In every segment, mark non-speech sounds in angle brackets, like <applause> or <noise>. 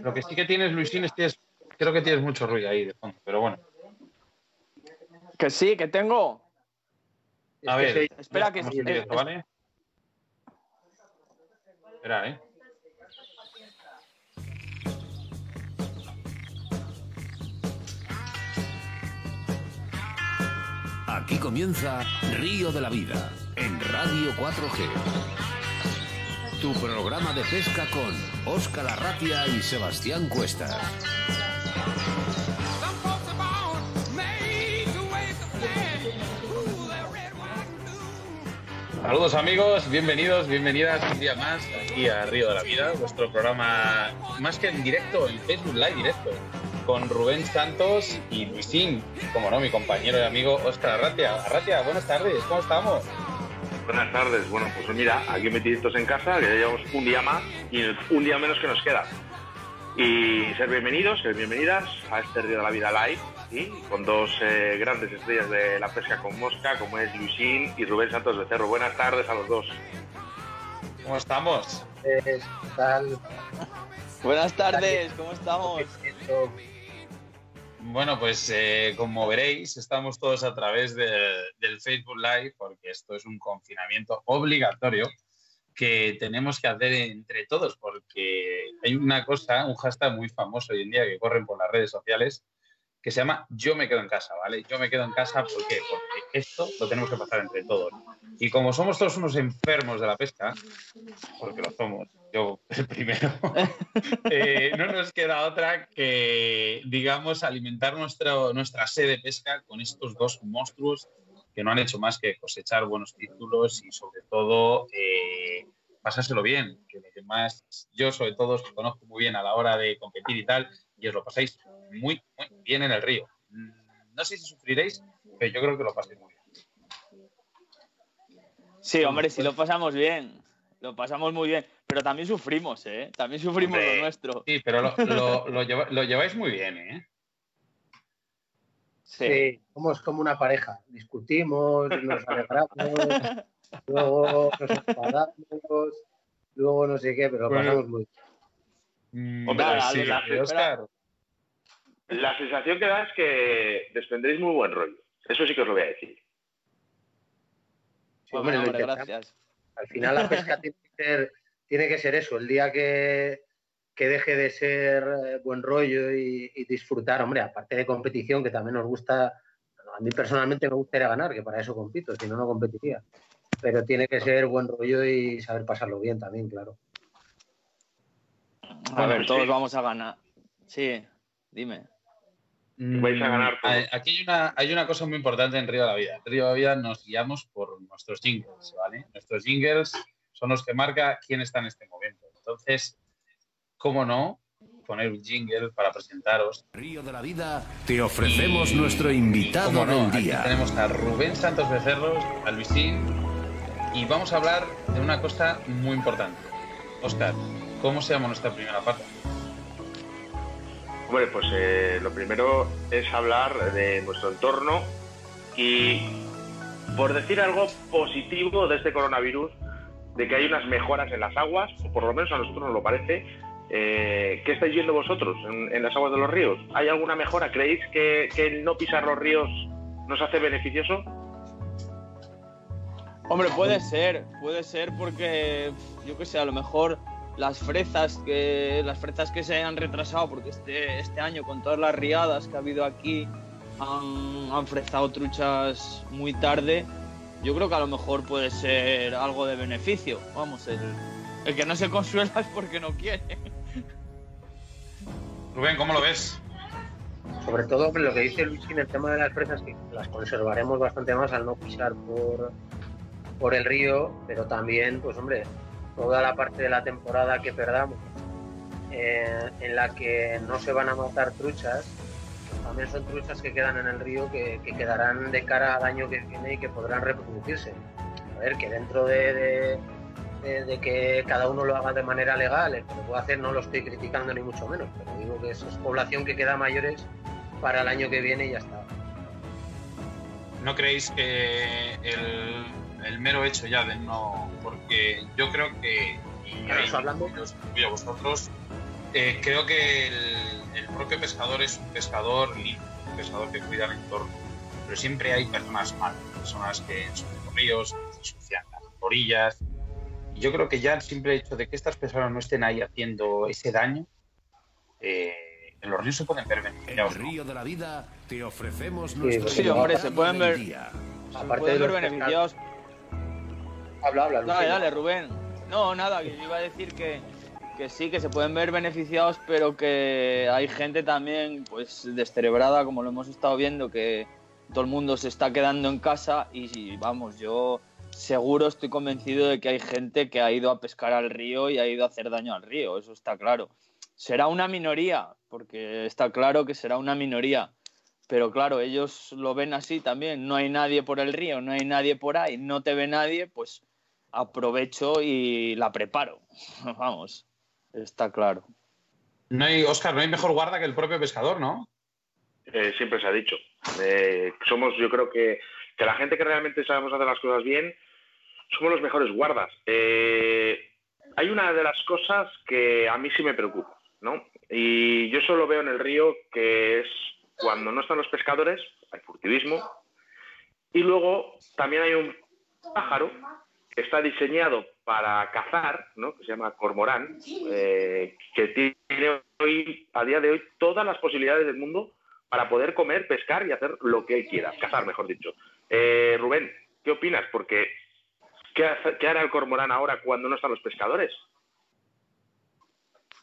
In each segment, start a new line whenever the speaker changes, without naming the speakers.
Lo que sí que tienes, Luisín, es que creo que tienes mucho ruido ahí de fondo, pero bueno.
Que sí, que tengo.
A ver,
espera que
sí. ¿vale? Espera, ¿eh?
Aquí comienza Río de la Vida en Radio 4G. Tu programa de pesca con Óscar Arratia y Sebastián Cuestas.
Saludos amigos, bienvenidos, bienvenidas un día más aquí a Río de la Vida, vuestro programa más que en directo, en Facebook Live directo, con Rubén Santos y Luisín, como no, mi compañero y amigo Óscar Arratia. Arratia, buenas tardes, ¿cómo estamos?
Buenas tardes, bueno, pues mira, aquí metiditos en casa, que ya llevamos un día más y un día menos que nos queda. Y ser bienvenidos, ser bienvenidas a este Río de la Vida Live, con dos eh, grandes estrellas de la pesca con mosca, como es Luisín y Rubén Santos de Cerro. Buenas tardes a los dos.
¿Cómo estamos?
¿Qué tal?
Buenas tardes, ¿cómo estamos?
Bueno, pues eh, como veréis, estamos todos a través del Facebook Live porque esto es un confinamiento obligatorio que tenemos que hacer entre todos porque hay una cosa, un hashtag muy famoso hoy en día que corren por las redes sociales que se llama Yo me quedo en casa, ¿vale? Yo me quedo en casa ¿por porque esto lo tenemos que pasar entre todos. Y como somos todos unos enfermos de la pesca, porque lo somos, yo <laughs> el primero, <laughs> eh, no nos queda otra que, digamos, alimentar nuestra, nuestra sed de pesca con estos dos monstruos que no han hecho más que cosechar buenos títulos y sobre todo eh, pasárselo bien, que lo que más yo sobre todo os conozco muy bien a la hora de competir y tal, y os lo pasáis muy, muy bien en el río. Mm, no sé si sufriréis, pero yo creo que lo paséis muy bien.
Sí, hombre, si lo pasamos bien, lo pasamos muy bien, pero también sufrimos, ¿eh? También sufrimos lo nuestro.
Sí, pero lo, lleváis muy bien, ¿eh?
Sí. somos como una pareja. Discutimos, nos alegramos, luego nos enfadamos, luego no sé qué, pero lo pasamos muy
bien. Mm, hombre, sí, Oscar, la sensación que da es que desprendéis muy buen rollo. Eso sí que os lo voy a decir.
Sí, hombre, gracias. Al final la pesca tiene, que ser, eso. El día que, deje de ser eh, buen rollo y, disfrutar, hombre, aparte de competición, que también nos gusta, a mí personalmente me gustaría ganar, que para eso compito, si no, no competiría. Pero tiene que ser buen rollo y saber pasarlo bien también, claro.
A ver, todos vamos a ganar. Sí, dime.
Vais a ganar.
Mm, aquí hay una, hay una cosa muy importante en Río de la Vida. En Río de la Vida nos guiamos por nuestros jingles, ¿vale? Nuestros jingles son los que marca quién está en este momento. Entonces, ¿cómo no? Poner un jingle para presentaros.
Río de la Vida, te ofrecemos nuestro invitado del día.
Aquí tenemos a Rubén Santos Becerros, a Luisín, y vamos a hablar de una cosa muy importante. Oscar, ¿cómo se llama nuestra primera parte?
Hombre, pues eh, lo primero es hablar de nuestro entorno y, por decir algo positivo de este coronavirus, de que hay unas mejoras en las aguas, o por lo menos a nosotros nos lo parece. Eh, ¿Qué estáis viendo vosotros en, las aguas de los ríos? ¿Hay alguna mejora? ¿Creéis que, que el no pisar los ríos nos hace beneficioso?
Hombre, puede ser, puede ser porque, yo qué sé, a lo mejor las fresas que las fresas que se han retrasado porque este, este año con todas las riadas que ha habido aquí han, han frezado truchas muy tarde. Yo creo que a lo mejor puede ser algo de beneficio. Vamos el, el que no se consuela es porque no quiere.
Rubén ¿cómo lo ves?
sobre todo lo que dice Luis en el tema de las fresas que las conservaremos bastante más al no pisar por por el río pero también pues hombre toda la parte de la temporada que perdamos, eh, en la que no se van a matar truchas, también son truchas que quedan en el río que, quedarán de cara al año que viene y que podrán reproducirse. A ver, que dentro de, que cada uno lo haga de manera legal, el que lo pueda hacer no lo estoy criticando ni mucho menos, pero digo que eso es población que queda mayores para el año que viene y ya está.
¿No creéis que el el mero hecho ya de no. Porque yo creo que, y ahí
hablando-
incluyo a vosotros, eh, creo que el, el propio pescador es un pescador limpio, un pescador que cuida el entorno, pero siempre hay personas malas, personas que ensucian los ríos, que ensucian las orillas. Y yo creo que ya el simple hecho de que estas personas no estén ahí haciendo ese daño, eh, en los ríos se pueden ver
En
beneficiados. ¿no?
Río de la Vida te ofrecemos nuestro
sí, hombre,
se pueden ver-. Se
Aparte
pueden
de
ver beneficiados.
Habla, habla.
Dale,
Lucía.
dale, Rubén. No, nada, que yo iba a decir que, que sí, que se pueden ver beneficiados, pero que hay gente también, pues, descerebrada, como lo hemos estado viendo, que todo el mundo se está quedando en casa y, vamos, yo seguro estoy convencido de que hay gente que ha ido a pescar al río y ha ido a hacer daño al río, eso está claro. Será una minoría, porque está claro que será una minoría, pero claro, ellos lo ven así también, no hay nadie por el río, no hay nadie por ahí, no te ve nadie, pues aprovecho y la preparo. <laughs> Vamos, está claro.
No hay, Oscar, no hay mejor guarda que el propio pescador, ¿no?
Eh, siempre se ha dicho. Eh, somos, yo creo que, que la gente que realmente sabemos hacer las cosas bien, somos los mejores guardas. Eh, hay una de las cosas que a mí sí me preocupa, ¿no? Y yo solo veo en el río que es cuando no están los pescadores, hay furtivismo, y luego también hay un pájaro está diseñado para cazar, ¿no? que se llama cormorán, eh, que tiene hoy, a día de hoy todas las posibilidades del mundo para poder comer, pescar y hacer lo que quiera, cazar, mejor dicho. Eh, Rubén, ¿qué opinas? Porque ¿qué, hace- qué hará el cormorán ahora cuando no están los pescadores?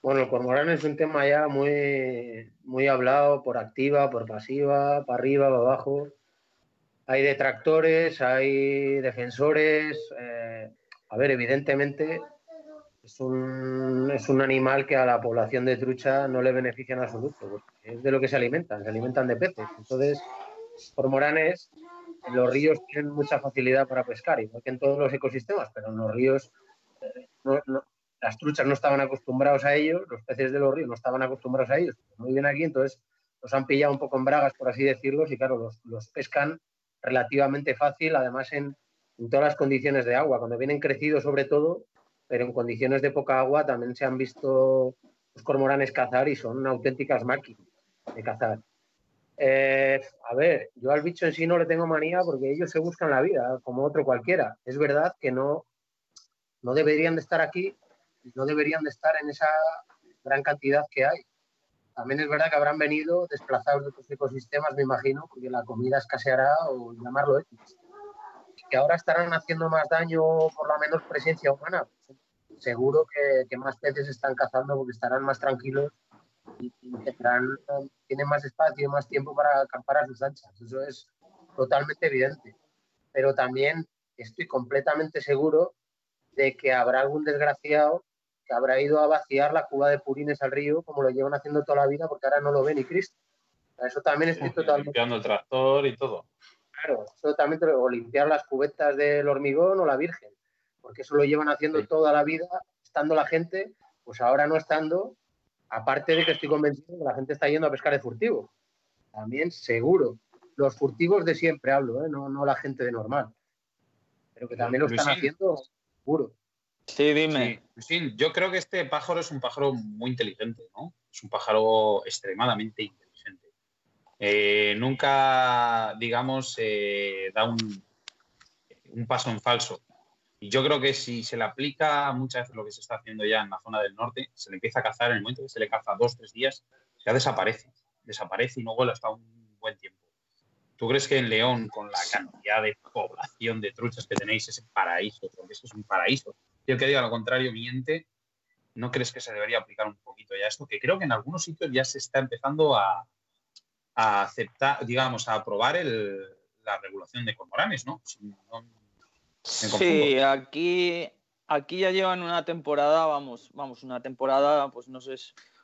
Bueno, el cormorán es un tema ya muy, muy hablado por activa, por pasiva, para arriba, para abajo. Hay detractores, hay defensores. eh, a ver, evidentemente es un, es un animal que a la población de trucha no le beneficia en absoluto, porque es de lo que se alimentan, se alimentan de peces. Entonces, cormoranes, en los ríos tienen mucha facilidad para pescar, igual que en todos los ecosistemas, pero en los ríos eh, no- las truchas no estaban acostumbrados a ellos, los peces de los ríos no estaban acostumbrados a ellos, muy bien aquí, entonces los han pillado un poco en bragas, por así decirlo, y claro, los, los pescan relativamente fácil, además en, todas las condiciones de agua, cuando vienen crecidos sobre todo, pero en condiciones de poca agua también se han visto los cormoranes cazar y son auténticas máquinas de cazar. Eh, a ver, yo al bicho en sí no le tengo manía porque ellos se buscan la vida, como otro cualquiera. Es verdad que no, no deberían de estar aquí, no deberían de estar en esa gran cantidad que hay. También es verdad que habrán venido desplazados de otros ecosistemas, me imagino, porque la comida escaseará o llamarlo X. Que ahora estarán haciendo más daño por la menor presencia humana. Seguro que, que más peces están cazando porque estarán más tranquilos y, tendrán, tienen más espacio y más tiempo para acampar a sus anchas. Eso es totalmente evidente. Pero también estoy completamente seguro de que habrá algún desgraciado que habrá ido a vaciar la cuba de purines al río como lo llevan haciendo toda la vida porque ahora no lo ve ni Cristo. Eso también estoy totalmente
Limpiando el tractor y todo.
claro, eso también o limpiar las cubetas del hormigón o la virgen, porque eso lo llevan haciendo
Sí.
toda la vida, estando la gente, pues ahora no estando, aparte de que estoy convencido que la gente está yendo a pescar de furtivo. También seguro. Los furtivos de siempre hablo, ¿eh? no, no la gente de normal. Pero que también lo están haciendo seguro.
Sí, dime.
Sí, yo creo que este pájaro es un pájaro muy inteligente, ¿no? Es un pájaro extremadamente inteligente. Eh, nunca, digamos, eh, da un, un paso en falso. Y yo creo que si se le aplica muchas veces lo que se está haciendo ya en la zona del norte, se le empieza a cazar en el momento que se le caza dos, tres días, ya desaparece. Desaparece y no vuelve hasta un buen tiempo. ¿Tú crees que en León, con la cantidad de población de truchas que tenéis, es un paraíso? Porque eso es un paraíso. Y el que diga lo contrario miente. ¿No crees que se debería aplicar un poquito ya esto? Que creo que en algunos sitios ya se está empezando a, a aceptar, digamos, a aprobar la regulación de cormoranes, ¿no?
Sí, aquí, aquí ya llevan una temporada, vamos, vamos, una temporada, pues no sé,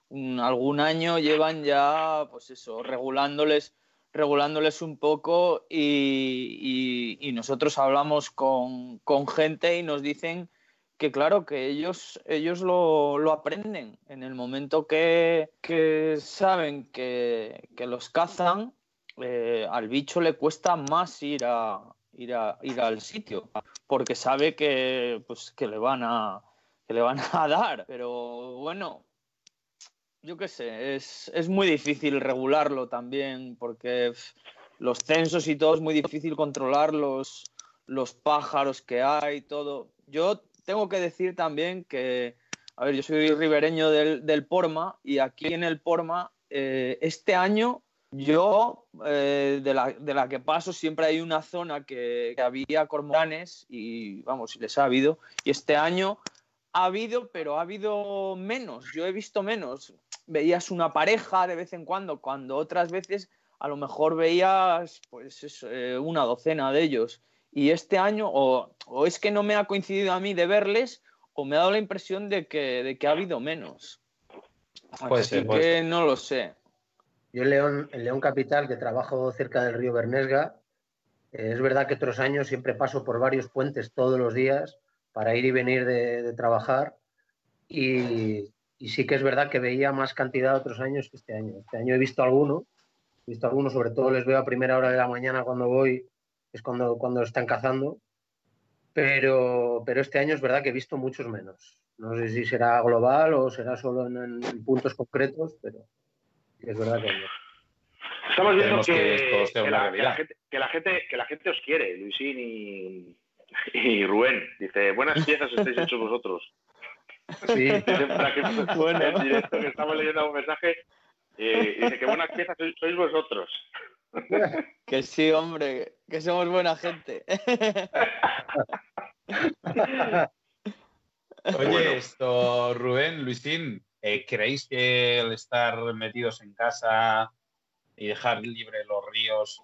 algún año llevan ya, pues eso, regulándoles, regulándoles un poco y, y- y nosotros hablamos con, con gente y nos dicen que claro, que ellos, ellos lo, lo aprenden en el momento que, que saben que, que los cazan, eh, al bicho le cuesta más ir a ir a ir al sitio porque sabe que pues que le van a que le van <laughs> a dar. Pero bueno, yo qué sé, es, es muy difícil regularlo también porque los censos y todo es muy difícil controlar los, los pájaros que hay, todo. Yo tengo que decir también que, a ver, yo soy ribereño del, del Porma y aquí en el Porma, eh, este año yo, eh, de, la, de, la, que paso, siempre hay una zona que, había cormoranes y, vamos, les ha habido. Y este año ha habido, pero ha habido menos. Yo he visto menos. Veías una pareja de vez en cuando, cuando otras veces a lo mejor veías pues eh, una docena de ellos. Y este año, o, o, es que no me ha coincidido a mí de verles, o me ha dado la impresión de que, de que ha habido menos.
Puede
Así
ser,
que
puede ser.
no lo sé.
Yo en León, en León Capital, que trabajo cerca del río Bernesga, eh, es verdad que otros años siempre paso por varios puentes todos los días para ir y venir de, de trabajar y, y, sí que es verdad que veía más cantidad otros años que este año. Este año he visto alguno, he visto algunos, sobre todo les veo a primera hora de la mañana cuando voy, es cuando, cuando están cazando, pero, pero este año es verdad que he visto muchos menos. No sé si será global o será solo en, en puntos concretos, pero es verdad que no.
Estamos viendo
que
que,
esto sea
que
una
la, que, la
realidad.
gente, que, la gente, que la gente os quiere, Luisín y, y Rubén. Dice, buenas piezas estáis hechos vosotros.
Sí, <laughs>
Dice para que
Bueno.
en directo que estamos leyendo un mensaje eh, y dice que buenas piezas sois, sois vosotros. <laughs>
Que sí, hombre, que somos buena gente. <laughs>
Oye,
Bueno.
esto, Rubén, Luisín, eh, ¿creéis que el estar metidos en casa y dejar libre los ríos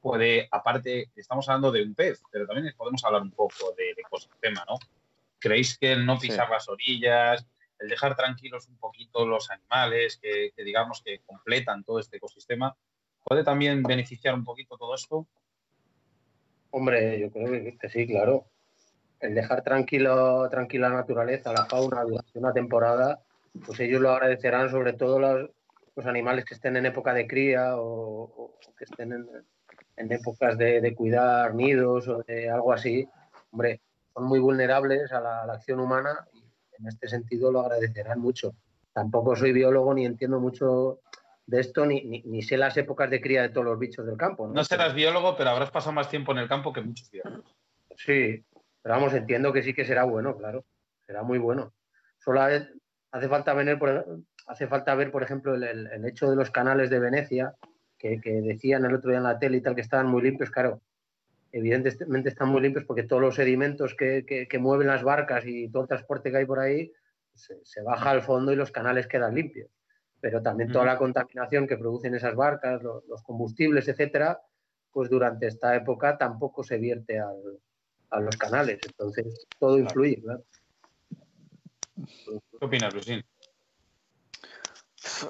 puede, aparte, estamos hablando de un pez, pero también podemos hablar un poco del ecosistema, ¿no? ¿Creéis que el no pisar
Sí.
las orillas, el dejar tranquilos un poquito los animales que, que digamos que completan todo este ecosistema, puede también beneficiar un poquito todo esto?
Hombre, yo creo que, sí, claro. El dejar tranquilo, tranquila la naturaleza, la fauna durante una temporada, pues ellos lo agradecerán, sobre todo los, los animales que estén en época de cría o, que estén en, épocas de, de cuidar nidos o de algo así. Hombre, son muy vulnerables a la, a la acción humana y en este sentido lo agradecerán mucho. Tampoco soy biólogo ni entiendo mucho de esto, ni, ni, ni sé las épocas de cría de todos los bichos del campo. ¿no?
No serás biólogo, pero habrás pasado más tiempo en el campo que muchos biólogos.
Sí, pero vamos, entiendo que sí que será bueno, claro. Será muy bueno. Solo ha- hace falta, venir por, hace falta ver, por ejemplo, el, el- el hecho de los canales de Venecia, que, que decían el otro día en la tele y tal, que estaban muy limpios, claro. Evidentemente están muy limpios porque todos los sedimentos que, que- que mueven las barcas y todo el transporte que hay por ahí se, se baja al fondo y los canales quedan limpios. Pero también toda la contaminación que producen esas barcas, lo- los combustibles, etcétera, pues durante esta época tampoco se vierte al, a los canales. Entonces, todo influye, claro.
¿Qué opinas, Luisín?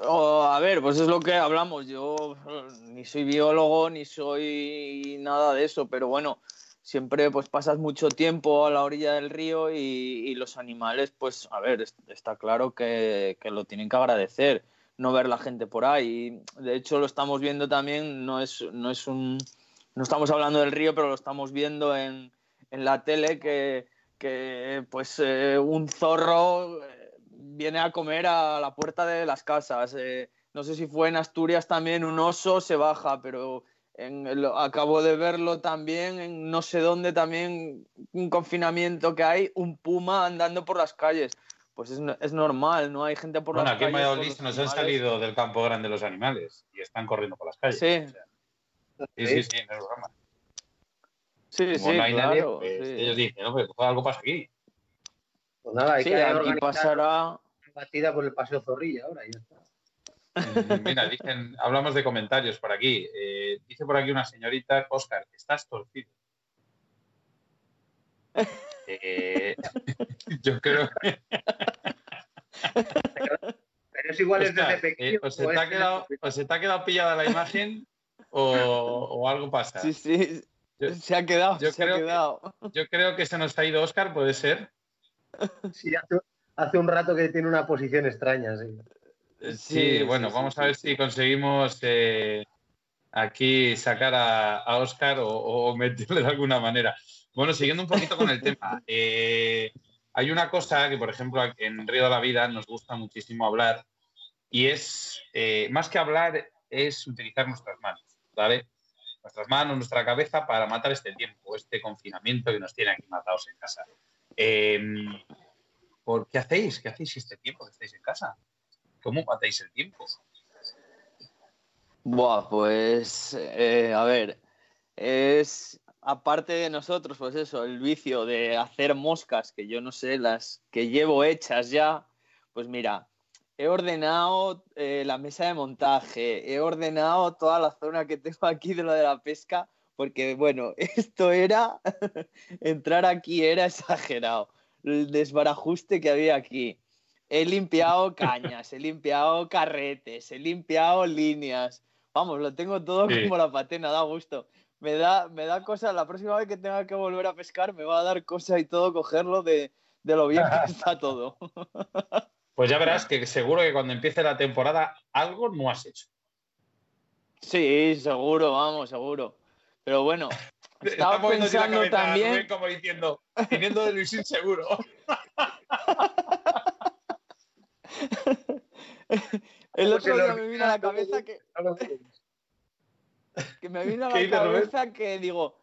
O, a ver, pues es lo que hablamos. Yo eh, ni soy biólogo ni soy nada de eso, pero bueno, siempre pues pasas mucho tiempo a la orilla del río y, y los animales, pues a ver, es- está claro que, que lo tienen que agradecer, no ver la gente por ahí. De hecho, lo estamos viendo también, no es, no es un, no estamos hablando del río, pero lo estamos viendo en, en la tele que, que pues eh, un zorro eh, viene a comer a la puerta de las casas. Eh, no sé si fue en Asturias también un oso se baja, pero en el- acabo de verlo también en no sé dónde también un confinamiento que hay, un puma andando por las calles. Pues es, es normal, no hay gente por
Bueno,
las
aquí en
calles. por
Valladolid
los
se nos han salido del campo grande los animales y están corriendo por las calles.
Sí.
O sea, sí, sí, sí, no es broma.
Sí,
Como
sí,
no hay nadie,
claro.
pues,
sí.
ellos dicen, no, pues algo pasa aquí.
Pues nada, hay
Sí,
que
aquí pasará.
una batida por el paseo Zorrilla ahora ya está.
Mm, Mira, dicen, hablamos de comentarios por aquí. Eh, dice por aquí una señorita, Oscar, estás torcido. <laughs> Eh, <laughs> yo creo <laughs> que
Pero es igual es
Oscar,
desde pequeño.
eh, o, se
o
te
es
ha quedado,
desde-
ha quedado pillada la imagen o, o algo pasa.
Sí, sí.
Yo-
se ha quedado,
yo
se ha
creo que-
quedado.
Yo creo que se nos ha ido Oscar, puede ser.
Sí, hace, hace un rato que tiene una posición extraña, sí.
Sí,
Sí,
bueno,
sí,
vamos
sí,
a ver
sí,
si conseguimos eh, aquí sacar a, a Oscar o, o meterle de alguna manera. Bueno, siguiendo un poquito con el tema. <laughs> eh, hay una cosa que, por ejemplo, en Río de la Vida nos gusta muchísimo hablar y es, eh, más que hablar, es utilizar nuestras manos, ¿vale? Nuestras manos, nuestra cabeza para matar este tiempo, este confinamiento que nos tiene aquí matados en casa. Em, ¿por ¿Qué hacéis? ¿Qué hacéis este tiempo que estáis en casa? ¿Cómo matáis el tiempo?
Buah, pues, eh, a ver, es aparte de nosotros, pues eso, el vicio de hacer moscas, que yo no sé, las que llevo hechas ya, pues mira, he ordenado eh, la mesa de montaje, he ordenado toda la zona que tengo aquí de lo de la pesca, porque bueno, <laughs> esto era, <laughs> entrar aquí era exagerado, el desbarajuste que había aquí. He limpiado <laughs> cañas, he limpiado carretes, he limpiado líneas. Vamos, lo tengo todo como la patena, da gusto me da, me da cosa, la próxima vez que tenga que volver a pescar me va a dar cosa y todo cogerlo de, lo bien que <laughs> está todo.
Pues ya verás que seguro que cuando empiece la temporada algo no has hecho.
Sí, seguro, vamos, seguro. Pero bueno, <laughs> estaba pensando también...
como diciendo, viniendo de Luisín seguro. <laughs>
El otro día me vino a la cabeza que que me vino a la cabeza que digo.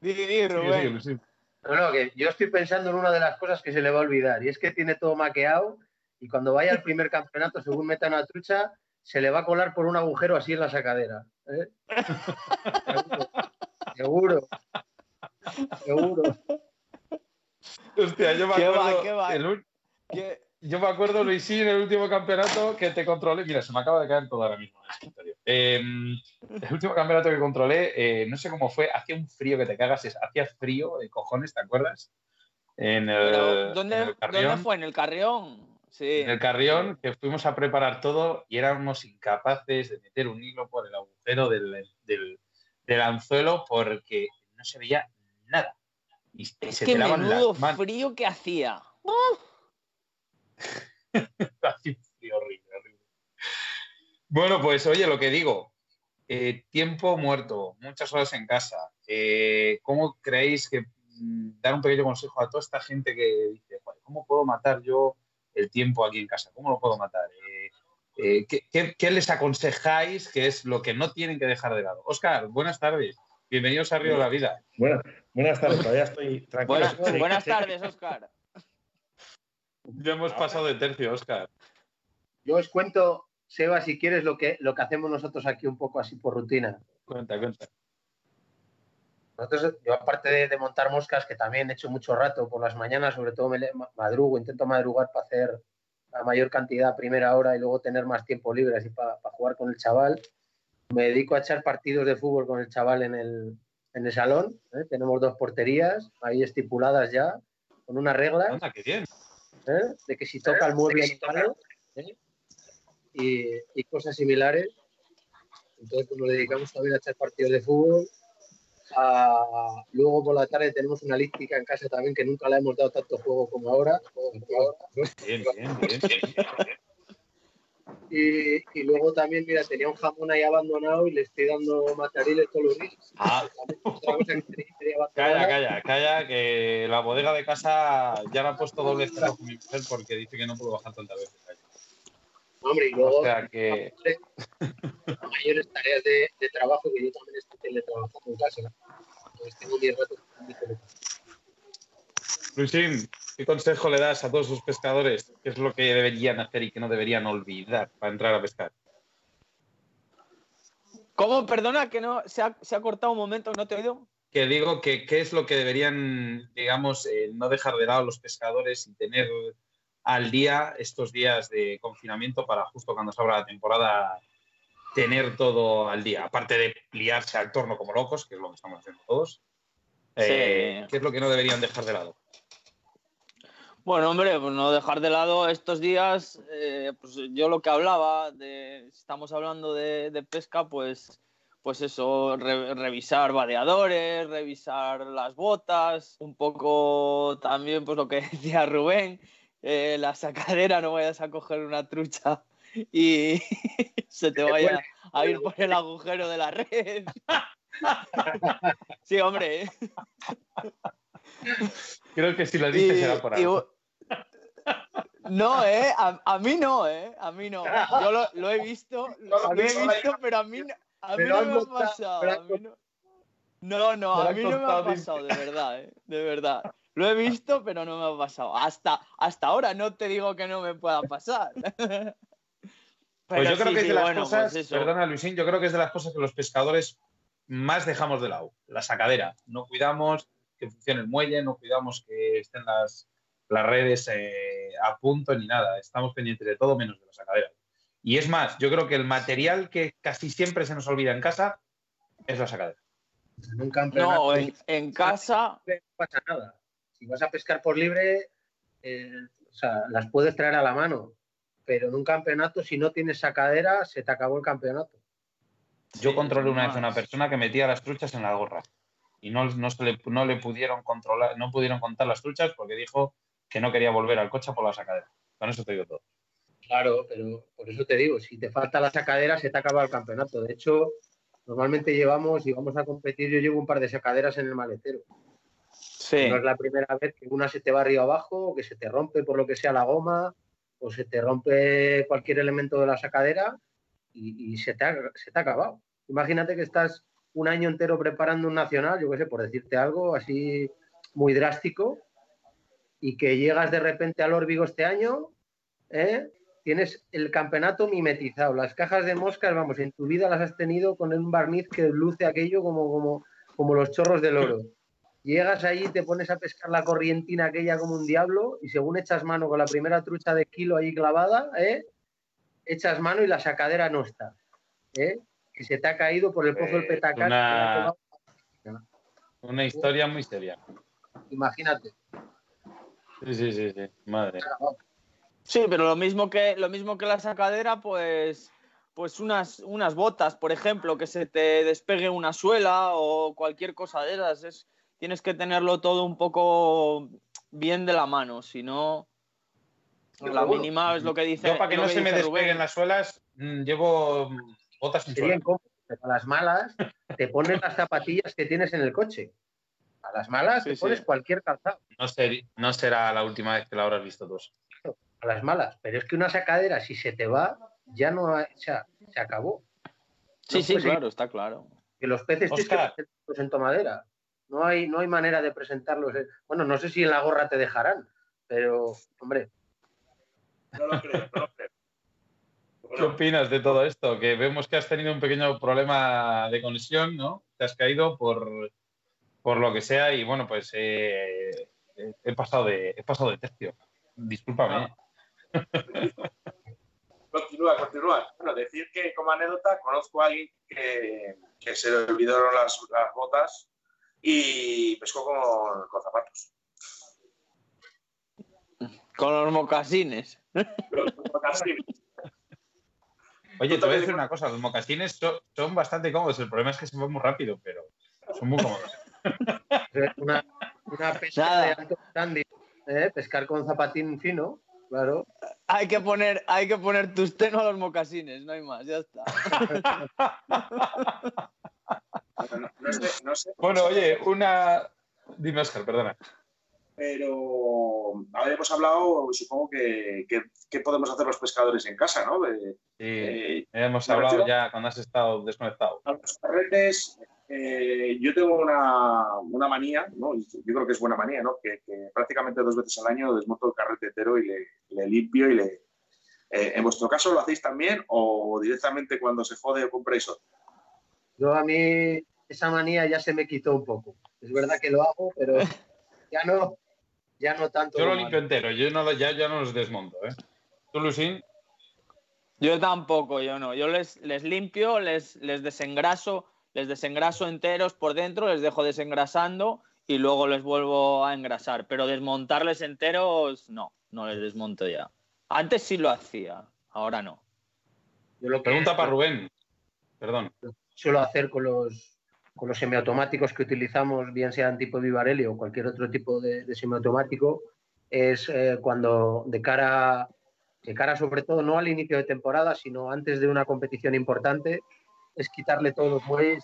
Di, Rubén.
No, no, que yo estoy pensando en una de las cosas que se le va a olvidar, y es que tiene todo maqueado, y cuando vaya al primer campeonato, según meta una trucha, se le va a colar por un agujero así en la sacadera. ¿eh? Seguro. Seguro.
Hostia, yo me acuerdo. ¿Qué va, qué va? ¿Qué? Yo me acuerdo, Luisín, en el último campeonato que te controlé. Mira, se me acaba de caer todo ahora mismo. Eh, el último campeonato que controlé, eh, no sé cómo fue, hacía un frío que te cagas. Hacía frío de cojones, ¿te acuerdas?
En el, ¿dónde, fue? ¿En el Carrión?
Sí. En el Carrión, que fuimos a preparar todo y éramos incapaces de meter un hilo por el agujero del, del, anzuelo porque no se veía nada.
Y, es que menudo frío que hacía. <laughs>
Bueno, pues oye, lo que digo, eh, tiempo muerto, muchas horas en casa. Eh, ¿Cómo creéis que mm, dar un pequeño consejo a toda esta gente que dice, ¿cómo puedo matar yo el tiempo aquí en casa? ¿Cómo lo puedo matar? Eh, ¿qué, les aconsejáis que es lo que no tienen que dejar de lado? Oscar, buenas tardes. Bienvenidos a Río de la Vida.
buenas tardes, todavía estoy tranquilo.
buenas tardes, Oscar.
Ya hemos pasado de tercio, Oscar.
Yo os cuento, Seba, si quieres, lo que, lo que hacemos nosotros aquí un poco así por rutina.
Cuenta, cuenta.
Nosotros, yo aparte de, montar moscas, que también he hecho mucho rato por las mañanas, sobre todo me madrugo, intento madrugar para hacer la mayor cantidad a primera hora y luego tener más tiempo libre así para, jugar con el chaval. Me dedico a echar partidos de fútbol con el chaval en el, en el salón. ¿eh? Tenemos dos porterías ahí estipuladas ya, con unas reglas.
Anda, qué bien.
¿Eh? de que si toca el mueble ¿eh? y, cosas similares. Entonces pues, nos dedicamos también a echar partidos de fútbol. luego por la tarde tenemos una lística en casa también que nunca le hemos dado tanto juego como ahora. Bien, bien, bien. Y, luego también, mira, tenía un jamón ahí abandonado y le estoy dando matariles todos los días.
Ah. <laughs> calla, calla, calla, que la bodega de casa ya la ha puesto doble cero con mi mujer porque dice que no puedo bajar tantas veces.
Hombre, y luego, o sea que... <laughs> mayores tareas de, de, trabajo que yo también estoy teletrabajando en casa. Entonces tengo 10 ratos.
Luisín, ¿qué consejo le das a todos los pescadores? ¿Qué es lo que deberían hacer y qué no deberían olvidar para entrar a pescar?
¿Cómo? Perdona, que no se ha, cortado un momento, ¿no te he oído?
Que digo que qué es lo que deberían, digamos, eh, no dejar de lado los pescadores y tener al día estos días de confinamiento para justo cuando se abra la temporada tener todo al día, aparte de pliarse al torno como locos, que es lo que estamos haciendo todos. Eh, ¿Qué es lo que no deberían dejar de lado?
Bueno, hombre, pues no dejar de lado estos días, eh, pues yo lo que hablaba, de, estamos hablando de, pesca, pues, pues eso, revisar vadeadores, revisar las botas, un poco también pues lo que <laughs> decía Rubén, eh, la sacadera, no vayas a coger una trucha y <laughs> se te vaya a ir por el agujero de la red. <laughs> sí, hombre.
Creo que si lo dices será por algo.
No, ¿eh? A, mí no, ¿eh? A mí no. Yo lo, he visto, lo, he visto, pero a mí, a mí no me ha pasado. no... no, a mí no me ha pasado, de verdad, ¿eh? De verdad. Lo he visto, pero no me ha pasado. Hasta, hasta ahora no te digo que no me pueda pasar. <laughs>
pues yo creo que es de las cosas, pues perdona Luisín, yo creo que es de las cosas que los pescadores más dejamos de lado, la sacadera. No cuidamos que funcione el muelle, no cuidamos que estén las, las redes eh, a punto ni nada. Estamos pendientes de todo menos de la sacadera. Y es más, yo creo que el material que casi siempre se nos olvida en casa es la sacadera.
no, en, casa
no pasa nada. Si vas a pescar por libre, eh, o sea, las puedes traer a la mano, pero en un campeonato, si no tienes sacadera, se te acabó el campeonato.
Yo controlé una vez a una persona que metía las truchas en la gorra y no, no, le, no le pudieron controlar, no pudieron contar las truchas porque dijo que no quería volver al coche por la sacadera. Con eso te digo todo.
Claro, pero por eso te digo, si te falta la sacadera, se te acaba el campeonato. De hecho, normalmente llevamos, y vamos a competir, yo llevo un par de sacaderas en el maletero. Sí. No es la primera vez que una se te va arriba abajo, o que se te rompe por lo que sea la goma, o se te rompe cualquier elemento de la sacadera y, se, te ha, se te ha acabado. Imagínate que estás un año entero preparando un nacional, yo qué sé, por decirte algo así muy drástico, y que llegas de repente al Órbigo este año, ¿eh? tienes el campeonato mimetizado. Las cajas de moscas, vamos, en tu vida las has tenido con un barniz que luce aquello como, como, como los chorros del oro. Llegas ahí, te pones a pescar la corrientina aquella como un diablo y según echas mano con la primera trucha de kilo ahí clavada, ¿eh? echas mano y la sacadera no está. ¿eh? Que se te ha caído por el pozo del petacar.
Una... una historia muy seria.
Imagínate.
Sí, sí, sí, sí. Madre.
Sí, pero lo mismo que, lo mismo que la sacadera, pues, pues unas, unas botas, por ejemplo, que se te despegue una suela o cualquier cosa de esas. Es, tienes que tenerlo todo un poco bien de la mano, si no. La mínima es lo que dice.
Yo, para que no se me despeguen las suelas, mm, llevo botas sin suela.
A las malas, te pones las zapatillas que tienes en el coche. A las malas te pones cualquier calzado.
No, será la última vez que la habrás visto dos.
A las malas. Pero es que una sacadera, si se te va, ya no ha, se acabó.
Sí, sí, claro, está claro.
Que los peces Oscar. en tomadera. No hay, no hay manera de presentarlos. Bueno, no sé si en la gorra te dejarán, pero, hombre.
No lo creo, no lo creo. <laughs>
¿Qué opinas de todo esto? Que vemos que has tenido un pequeño problema de conexión, ¿no? Te has caído por, por lo que sea y bueno, pues eh, he, pasado de, he pasado de tercio. Discúlpame. <laughs>
continúa, continúa. Bueno, decir que como anécdota conozco a alguien que, se le olvidaron las, botas y pescó con, con zapatos.
Con los mocasines.
Oye, te voy a decir una cosa, los mocasines son, son, bastante cómodos, el problema es que se van muy rápido, pero son muy cómodos.
Una, una pesca de alto standing, ¿eh? pescar con zapatín fino, claro.
Hay que poner, hay que poner tus tenos a los mocasines, no hay más, ya está.
bueno, oye, una. Dime, Oscar, perdona.
Pero habíamos hablado, supongo que, que, podemos hacer los pescadores en casa, ¿no?
sí, eh, hemos hablado ya cuando has estado desconectado.
los carretes, eh, yo tengo una, manía, ¿no? yo creo que es buena manía, ¿no? que, prácticamente dos veces al año desmonto el carrete entero y le, limpio y le... Eh, ¿En vuestro caso lo hacéis también o directamente cuando se jode o compréis otro?
Yo a mí esa manía ya se me quitó un poco. Es verdad que lo hago, pero <laughs> ya no, ya no tanto.
Yo lo limpio entero, yo no, ya, ya no los desmonto. ¿eh? ¿Tú, Lucín?
Yo tampoco, yo no. Yo les, les limpio, les, les desengraso les desengraso enteros por dentro, les dejo desengrasando y luego les vuelvo a engrasar. Pero desmontarles enteros, no, no les desmonto ya. Antes sí lo hacía, ahora no.
Yo lo Pregunta para Rubén. Perdón.
Suelo hacer con los, con los semiautomáticos que utilizamos, bien sean tipo Vivarelli o cualquier otro tipo de, semiautomático, es eh, cuando de cara, de cara sobre todo no al inicio de temporada, sino antes de una competición importante, es quitarle todos los. Voy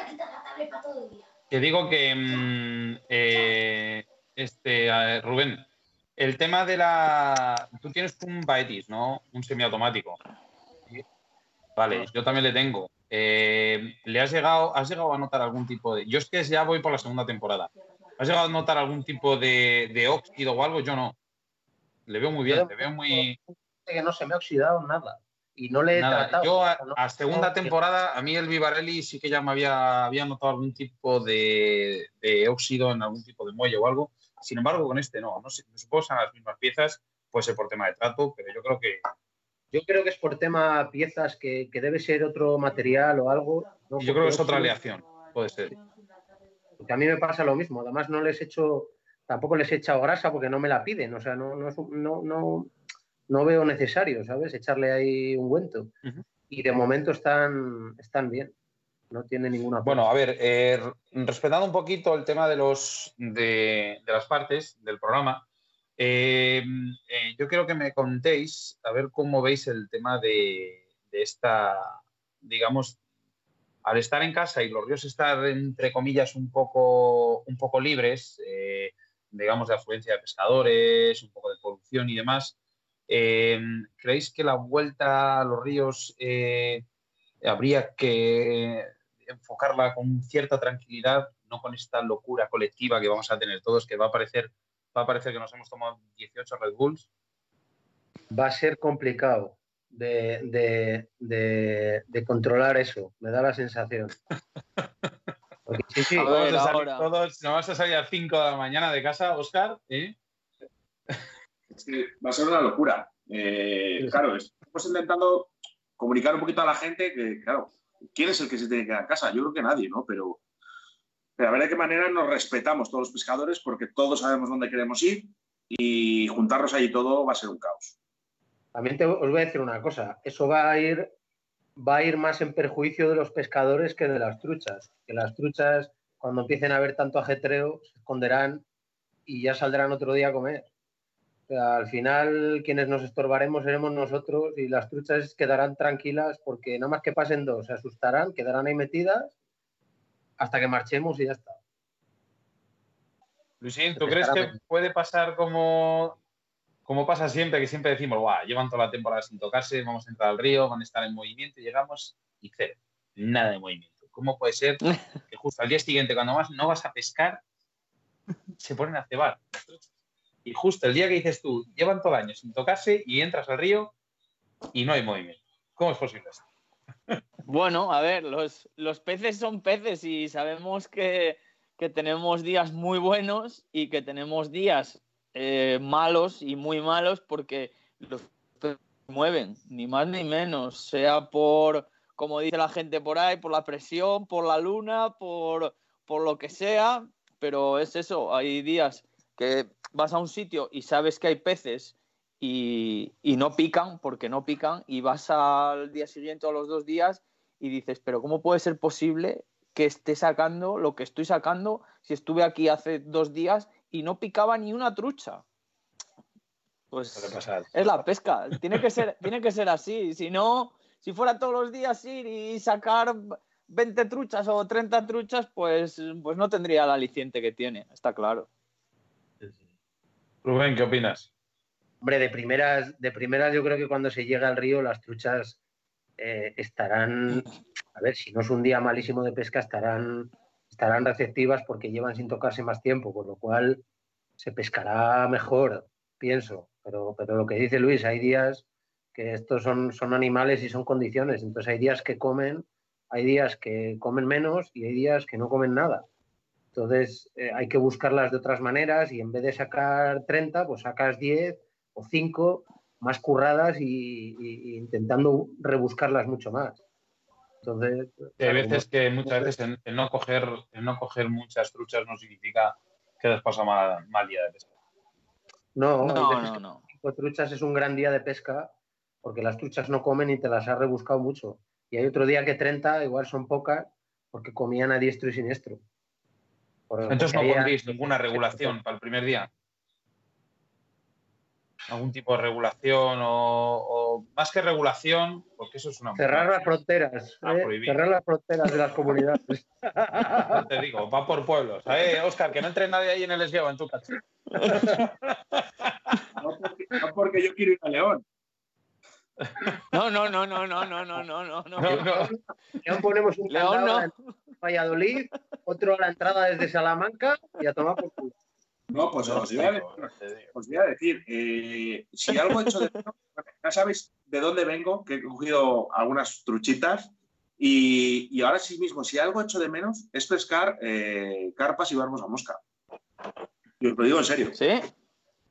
a quitar la tableta todo el día.
Que digo que, mm, eh, este, Rubén, el tema de la... Tú tienes un Baetis, ¿no? Un semiautomático. Vale, yo también le tengo. Eh, ¿Le has llegado, has llegado a notar algún tipo de... Yo es que ya voy por la segunda temporada. ¿Has llegado a notar algún tipo de, de óxido o algo? Yo no. Le veo muy bien, le veo muy...
Que no se me ha oxidado nada y no le he tratado.
Yo a, segunda temporada, a mí el Vivarelli sí que ya me había, había notado algún tipo de, óxido en algún tipo de muelle o algo. Sin embargo, con este no. No, sé, supongo que son las mismas piezas, puede ser por tema de trato, pero yo creo que.
Yo creo que es por tema piezas que, debe ser otro material o algo.
Yo creo que es otra aleación, puede ser.
Porque a mí me pasa lo mismo. Además, no les he hecho, tampoco les he echado grasa porque no me la piden. O sea, no, no, no no veo necesario, ¿sabes? Echarle ahí un guento. Y de momento están, están bien. No tiene ninguna.
Bueno, a ver, eh, respetando un poquito el tema de, los, de, las partes del programa, eh, eh, yo quiero que me contéis, a ver cómo veis el tema de, esta, digamos, al estar en casa y los ríos estar, entre comillas, un poco, un poco libres, digamos, de afluencia de pescadores, un poco de polución y demás, eh, ¿Creéis que la vuelta a los ríos eh, habría que enfocarla con cierta tranquilidad, no con esta locura colectiva que vamos a tener todos, que va a parecer, va a parecer que nos hemos tomado 18 Red Bulls?
Va a ser complicado de, controlar eso, me da la sensación.
sí, sí. Vamos a salir todos, ¿no vas a salir a 5 de la mañana de casa, Oscar? ¿eh?
Va a ser una locura. Eh, claro, estamos intentando comunicar un poquito a la gente que, claro, ¿quién es el que se tiene que quedar en casa? Yo creo que nadie, ¿no? Pero, a ver de qué manera nos respetamos todos los pescadores porque todos sabemos dónde queremos ir y juntarnos allí todo va a ser un caos.
También te, os voy a decir una cosa, eso va a ir va a ir más en perjuicio de los pescadores que de las truchas. Que las truchas, cuando empiecen a ver tanto ajetreo, se esconderán y ya saldrán otro día a comer al final quienes nos estorbaremos seremos nosotros y las truchas quedarán tranquilas porque nada más que pasen dos, se asustarán, quedarán ahí metidas hasta que marchemos y ya está.
Luisín, ¿tú crees que puede pasar como, como pasa siempre, que siempre decimos, Guau, llevan toda la temporada sin tocarse, vamos a entrar al río, van a estar en movimiento y llegamos y cero, nada de movimiento? ¿Cómo puede ser <laughs> que justo al día siguiente, cuando vas, no vas a pescar, se ponen a cebar? Y justo el día que dices tú, llevan todo el año sin tocarse y entras al río y no hay movimiento. ¿Cómo es posible esto? <laughs>
Bueno, a ver, los, los peces son peces y sabemos que, tenemos días muy buenos y que tenemos días eh, malos y muy malos porque los peces mueven, ni más ni menos, sea por, como dice la gente por ahí, por la presión, por la luna, por, por lo que sea, pero es eso, hay días que vas a un sitio y sabes que hay peces y, no pican, porque no pican, y vas al día siguiente o a los dos días y dices, pero ¿cómo puede ser posible que esté sacando lo que estoy sacando si estuve aquí hace dos días y no picaba ni una trucha? Pues es la pesca, tiene que ser, <laughs> tiene que ser así, si no, si fuera todos los días ir y sacar 20 truchas o 30 truchas, pues, pues no tendría el aliciente que tiene, está claro.
Rubén, ¿qué opinas?
Hombre, de primeras, de primeras yo creo que cuando se llega al río las truchas eh, estarán, a ver, si no es un día malísimo de pesca, estarán, estarán receptivas porque llevan sin tocarse más tiempo, por lo cual se pescará mejor, pienso. Pero, pero lo que dice Luis, hay días que estos son, son animales y son condiciones, entonces hay días que comen, hay días que comen menos y hay días que no comen nada. Entonces eh, hay que buscarlas de otras maneras y en vez de sacar 30, pues sacas 10 o 5 más curradas y, intentando rebuscarlas mucho más. Entonces,
hay veces que muchas veces el, no coger, no coger muchas truchas no significa que después pasa mal, mal día de pesca.
No, no, no, no. Cinco truchas es un gran día de pesca porque las truchas no comen y te las has rebuscado mucho. Y hay otro día que 30 igual son pocas porque comían a diestro y siniestro.
Entonces no pondréis ninguna regulación para el primer día. algún tipo de regulación o, o más que regulación, porque eso es una...
Cerrar las fronteras.
A
¿eh?
prohibir.
Cerrar las fronteras de las comunidades. <laughs>
No te digo, va por pueblos. Eh, Oscar, que no entre nadie ahí en el esgueo, en tu casa. <laughs>
No porque, no porque yo quiero ir a León.
No, no, no, no, no, no, no, no, no, no.
No, no.
León ponemos un
León no.
de Valladolid, otro a la entrada desde Salamanca y a tomar por culo.
No, pues
No
os voy a decir,
digo.
os voy a decir, eh, si algo he hecho de menos, ya sabéis de dónde vengo, que he cogido algunas truchitas y, y ahora sí mismo, si algo he hecho de menos es pescar eh, carpas y barbos a mosca. Y os lo digo en serio.
¿Sí?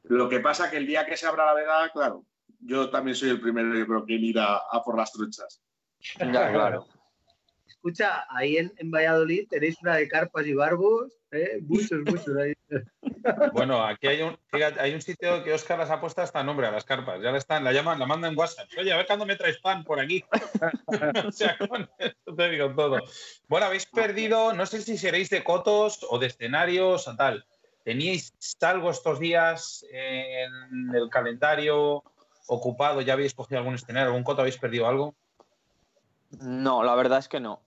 Lo que pasa que el día que se abra la veda, claro, yo también soy el primero yo creo que en ir a, a por las truchas.
Ya, claro.
Escucha, ahí en, en Valladolid tenéis una de carpas y barbos, ¿eh? muchos, muchos. Ahí. <laughs>
Bueno, aquí hay un, fíjate, hay un sitio que Oscar las ha puesto hasta nombre a las carpas. Ya la están, la llaman, la mandan en WhatsApp. Oye, a ver cuándo me traes pan por aquí. <laughs> o sea, con esto te digo todo. Bueno, habéis perdido, no sé si seréis de cotos o de escenarios o tal. ¿Teníais algo estos días en el calendario ocupado? ¿Ya habéis cogido algún escenario, algún coto? ¿Habéis perdido algo?
No, la verdad es que no.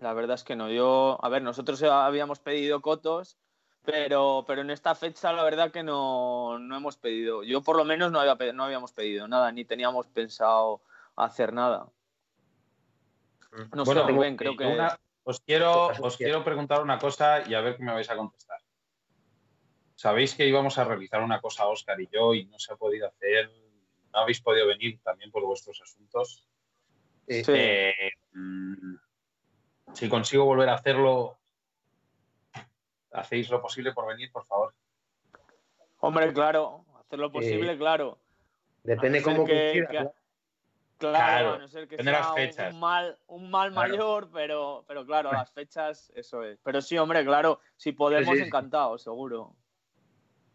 La verdad es que no. Yo, a ver, nosotros habíamos pedido cotos, pero, pero en esta fecha la verdad que no, no hemos pedido. Yo por lo menos no, había, no habíamos pedido nada, ni teníamos pensado hacer nada. No sé,
Bueno,
Rubén, creo que...
una- os quiero,
Cosas
os quiero preguntar una cosa y a ver qué me vais a contestar. Sabéis que íbamos a realizar una cosa Oscar y yo y no se ha podido hacer. No habéis podido venir también por vuestros asuntos.
Sí.
Eh, mm, si consigo volver a hacerlo, hacéis lo posible por venir, por favor.
Hombre, claro, hacer lo
Eh,
posible, claro.
Depende cómo
que- que-
claro.
Claro,
Claro,
a no ser que
las
sea un-
fechas.
un mal, un mal
Claro.
mayor, pero, pero claro, las <laughs> fechas, eso es. Pero sí, hombre, claro, si podemos,
Sí, sí.
encantado, seguro.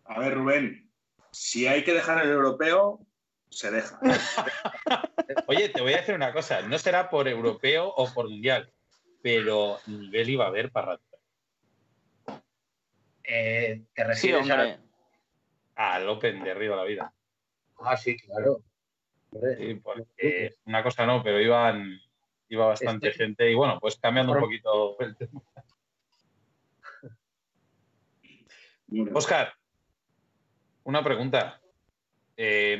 A ver, Rubén, si hay que dejar el europeo, se deja. <laughs>
Oye, te voy a decir una cosa. No será por europeo o por mundial, pero nivel iba a haber para
Eh, ¿Te
Sí,
refieres a-
al Open de Río de la Vida.
Ah, sí, claro.
Sí, porque una cosa no, pero iban, iba bastante
Este-
gente y bueno, pues cambiando un poquito el tema. Oscar, una pregunta. Eh,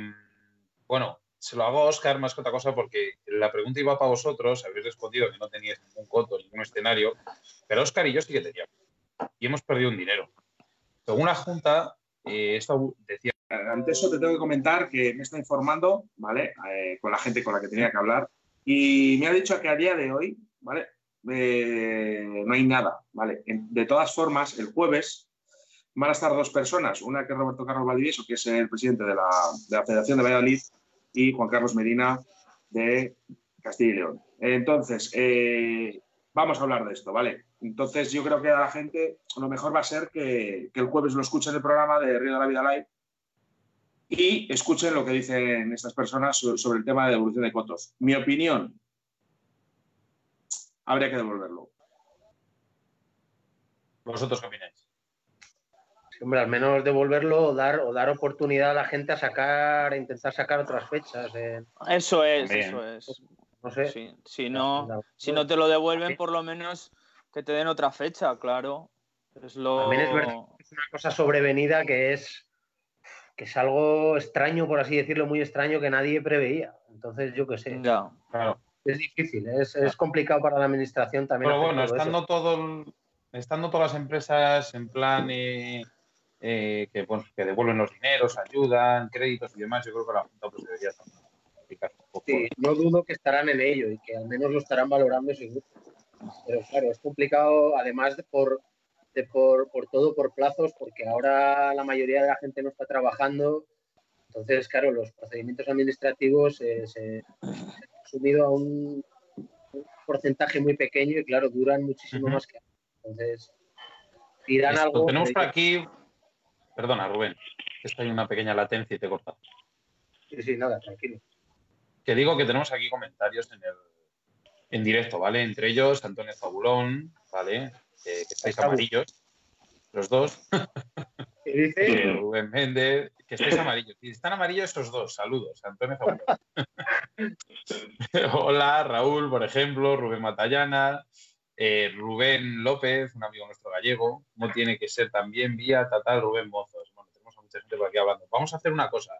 bueno, se lo hago a Oscar más que otra cosa porque la pregunta iba para vosotros, habéis respondido que no teníais ningún coto, ningún escenario, pero Oscar y yo sí que teníamos. Y hemos perdido un dinero. Según la Junta, eh, esto decía
Ante eso te tengo que comentar que me está informando, ¿vale? Eh, con la gente con la que tenía que hablar. Y me ha dicho que a día de hoy, ¿vale? Eh, no hay nada, ¿vale? De todas formas, el jueves van a estar dos personas. Una que es Roberto Carlos Valdivieso, que es el presidente de la Federación de Valladolid, y Juan Carlos Medina de Castilla y León. Entonces, eh, vamos a hablar de esto, ¿vale? Entonces, yo creo que a la gente lo mejor va a ser que, que el jueves lo escuchen el programa de Río de la Vida Live y escuchen lo que dicen estas personas so- sobre el tema de devolución de cotos. Mi opinión, habría que devolverlo.
¿Vosotros qué opináis?
Hombre, al menos devolverlo o dar, o dar oportunidad a la gente a sacar, a intentar sacar otras fechas. eh,
Eso es, eso es.
no sé.
Sí, Si, no, si no te lo devuelven, por lo menos que te den otra fecha, claro. Es lo...
También es verdad. Es una cosa sobrevenida que es, que es algo extraño, por así decirlo, muy extraño que nadie preveía. Entonces, yo qué sé.
Ya.
Claro.
Es difícil, es, es complicado para la administración también.
Pero bueno, estando, todo estando todas las empresas en plan eh, eh, que, bueno, que devuelven los dineros, ayudan, créditos y demás, yo creo que la Junta pues, debería aplicar un poco.
Sí, no dudo que estarán en ello y que al menos lo estarán valorando seguro. Pero claro, es complicado, además de por, de por, por todo por plazos, porque ahora la mayoría de la gente no está trabajando. Entonces, claro, los procedimientos administrativos eh, se, se han subido a un, un porcentaje muy pequeño y, claro, duran muchísimo
Ujú.
más que antes. Entonces, dirán algo.
tenemos por aquí, perdona Rubén, que está hay una pequeña latencia y te he cortado.
Sí, sí, nada, tranquilo.
Que digo que tenemos aquí comentarios en el en directo, ¿vale? Entre ellos Antonio Zabulón, ¿vale? Eh, que estáis amarillos, los dos.
¿Qué dice? <laughs>
Rubén Méndez, que estáis amarillos. Si están amarillos esos dos, saludos. Antonio Zamora. <laughs> <laughs> Hola, Raúl, por ejemplo, Rubén Matallana, eh, Rubén López, un amigo nuestro gallego, no tiene que ser también vía Tatal Rubén Mozos. Bueno, tenemos a mucha gente por aquí hablando. Vamos a hacer una cosa.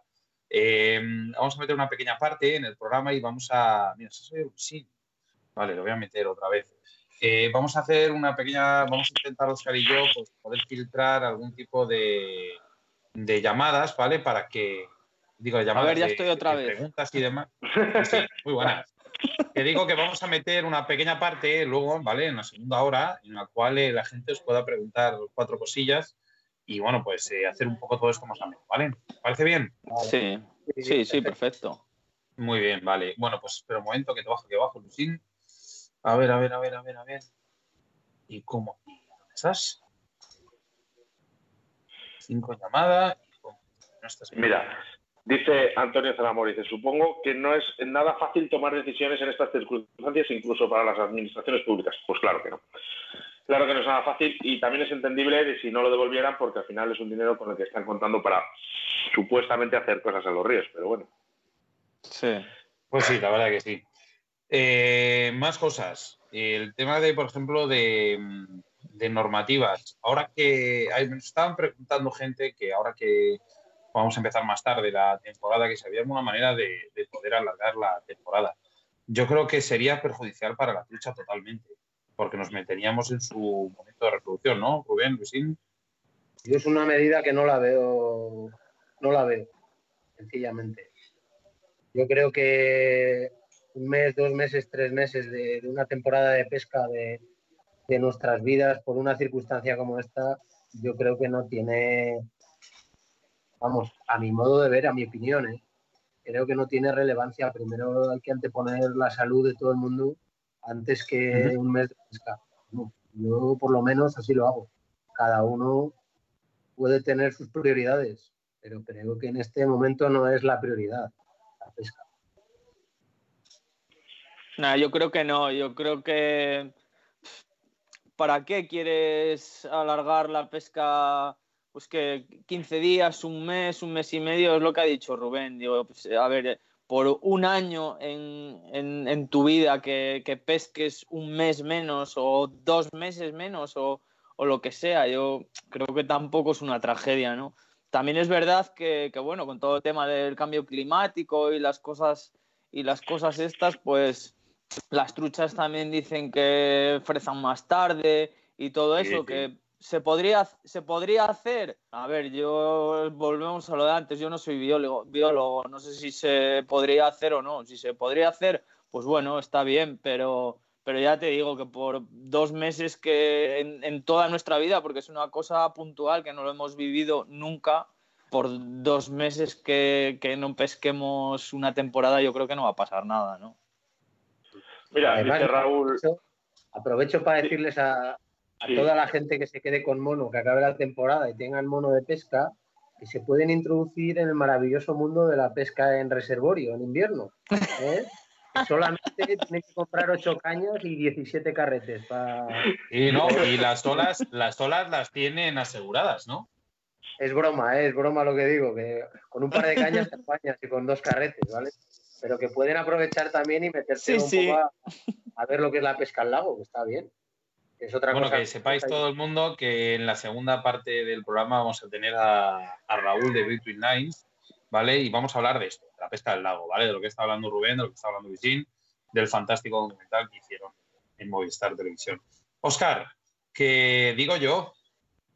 Eh, vamos a meter una pequeña parte en el programa y vamos a. Mira, eso soy sí. Vale, lo voy a meter otra vez. Eh, vamos a hacer una pequeña. Vamos a intentar, Oscar y yo, pues, poder filtrar algún tipo de, de llamadas, ¿vale? Para que. Digo, llamadas.
A ver, ya
de-
estoy otra
de
vez.
Preguntas y demás. Sí, muy buenas. Que digo que vamos a meter una pequeña parte luego, ¿vale? En la segunda hora, en la cual eh, la gente os pueda preguntar cuatro cosillas y, bueno, pues eh, hacer un poco todo esto más ameno, ¿vale? ¿Parece bien?
Sí, sí, sí, perfecto.
Muy bien, vale. Bueno, pues espera un momento que te bajo, que bajo, Lucín. A ver, a ver, a ver, a ver, a ver. ¿Y cómo? ¿Dónde estás? Cinco llamadas. No estás.
Mira, dice Antonio Zaramor, dice, supongo que no es nada fácil tomar decisiones en estas circunstancias, incluso para las administraciones públicas. Pues claro que no. Claro que no es nada fácil y también es entendible de si no lo devolvieran porque al final es un dinero con el que están contando para supuestamente hacer cosas en los ríos, pero bueno.
Sí.
Pues sí, la verdad que sí. Eh, más cosas. El tema de, por ejemplo, de, de normativas. Ahora que hay, me estaban preguntando gente que ahora que vamos a empezar más tarde la temporada, que si había alguna manera de, de poder alargar la temporada. Yo creo que sería perjudicial para la trucha totalmente, porque nos meteríamos en su momento de reproducción, ¿no? Rubén, Luisín.
Yo es una medida que no la veo, no la veo, sencillamente. Yo creo que un mes, dos meses, tres meses de, una temporada de pesca de nuestras vidas por una circunstancia como esta, yo creo que no tiene, vamos, a mi modo de ver, a mi opinión, ¿eh? creo que no tiene relevancia. Primero hay que anteponer la salud de todo el mundo antes que un mes de pesca. No, yo por lo menos así lo hago. Cada uno puede tener sus prioridades, pero creo que en este momento no es la prioridad la pesca.
Nah, yo creo que no. Yo creo que. ¿Para qué quieres alargar la pesca? Pues que 15 días, un mes, un mes y medio, es lo que ha dicho Rubén. Digo, pues, a ver, por un año en, en- en tu vida que, que pesques un mes menos o dos meses menos o, o lo que sea, yo creo que tampoco es una tragedia, ¿no? También es verdad que, que, bueno, con todo el tema del cambio climático y las cosas y las cosas estas, pues las truchas también dicen que frezan más tarde y todo
Sí,
eso,
sí.
que se podría, se podría hacer. A ver, yo volvemos a lo de antes, yo no soy biólogo, biólogo, no sé si se podría hacer o no. Si se podría hacer, pues bueno, está bien, pero, pero ya te digo que por dos meses que en, en toda nuestra vida, porque es una cosa puntual que no lo hemos vivido nunca, por dos meses que, que no pesquemos una temporada, yo creo que no va a pasar nada, ¿no?
Mira,
Además,
dice Raúl,
aprovecho, aprovecho para decirles a, a
Sí.
toda la gente que se quede con mono, que acabe la temporada y tengan mono de pesca, que se pueden introducir en el maravilloso mundo de la pesca en reservorio en invierno. <laughs> ¿eh? Solamente tienen que comprar 8 cañas y 17 carretes para...
Y no, y las olas, las olas las tienen aseguradas, ¿no?
Es broma, ¿eh? es broma lo que digo, que con un par de cañas te apañas y con dos carretes, ¿vale? Pero que pueden aprovechar también y meterse
Sí,
un
sí.
poco a, a ver lo que es la pesca al lago, que está bien. Que Es otra
Bueno,
cosa.
que sepáis todo el mundo que en la segunda parte del programa vamos a tener a, a Raúl de Between Lines, ¿vale? Y vamos a hablar de esto, de la pesca del lago, ¿vale? De lo que está hablando Rubén, de lo que está hablando Vicín, del fantástico documental que hicieron en Movistar Televisión. Oscar, que digo yo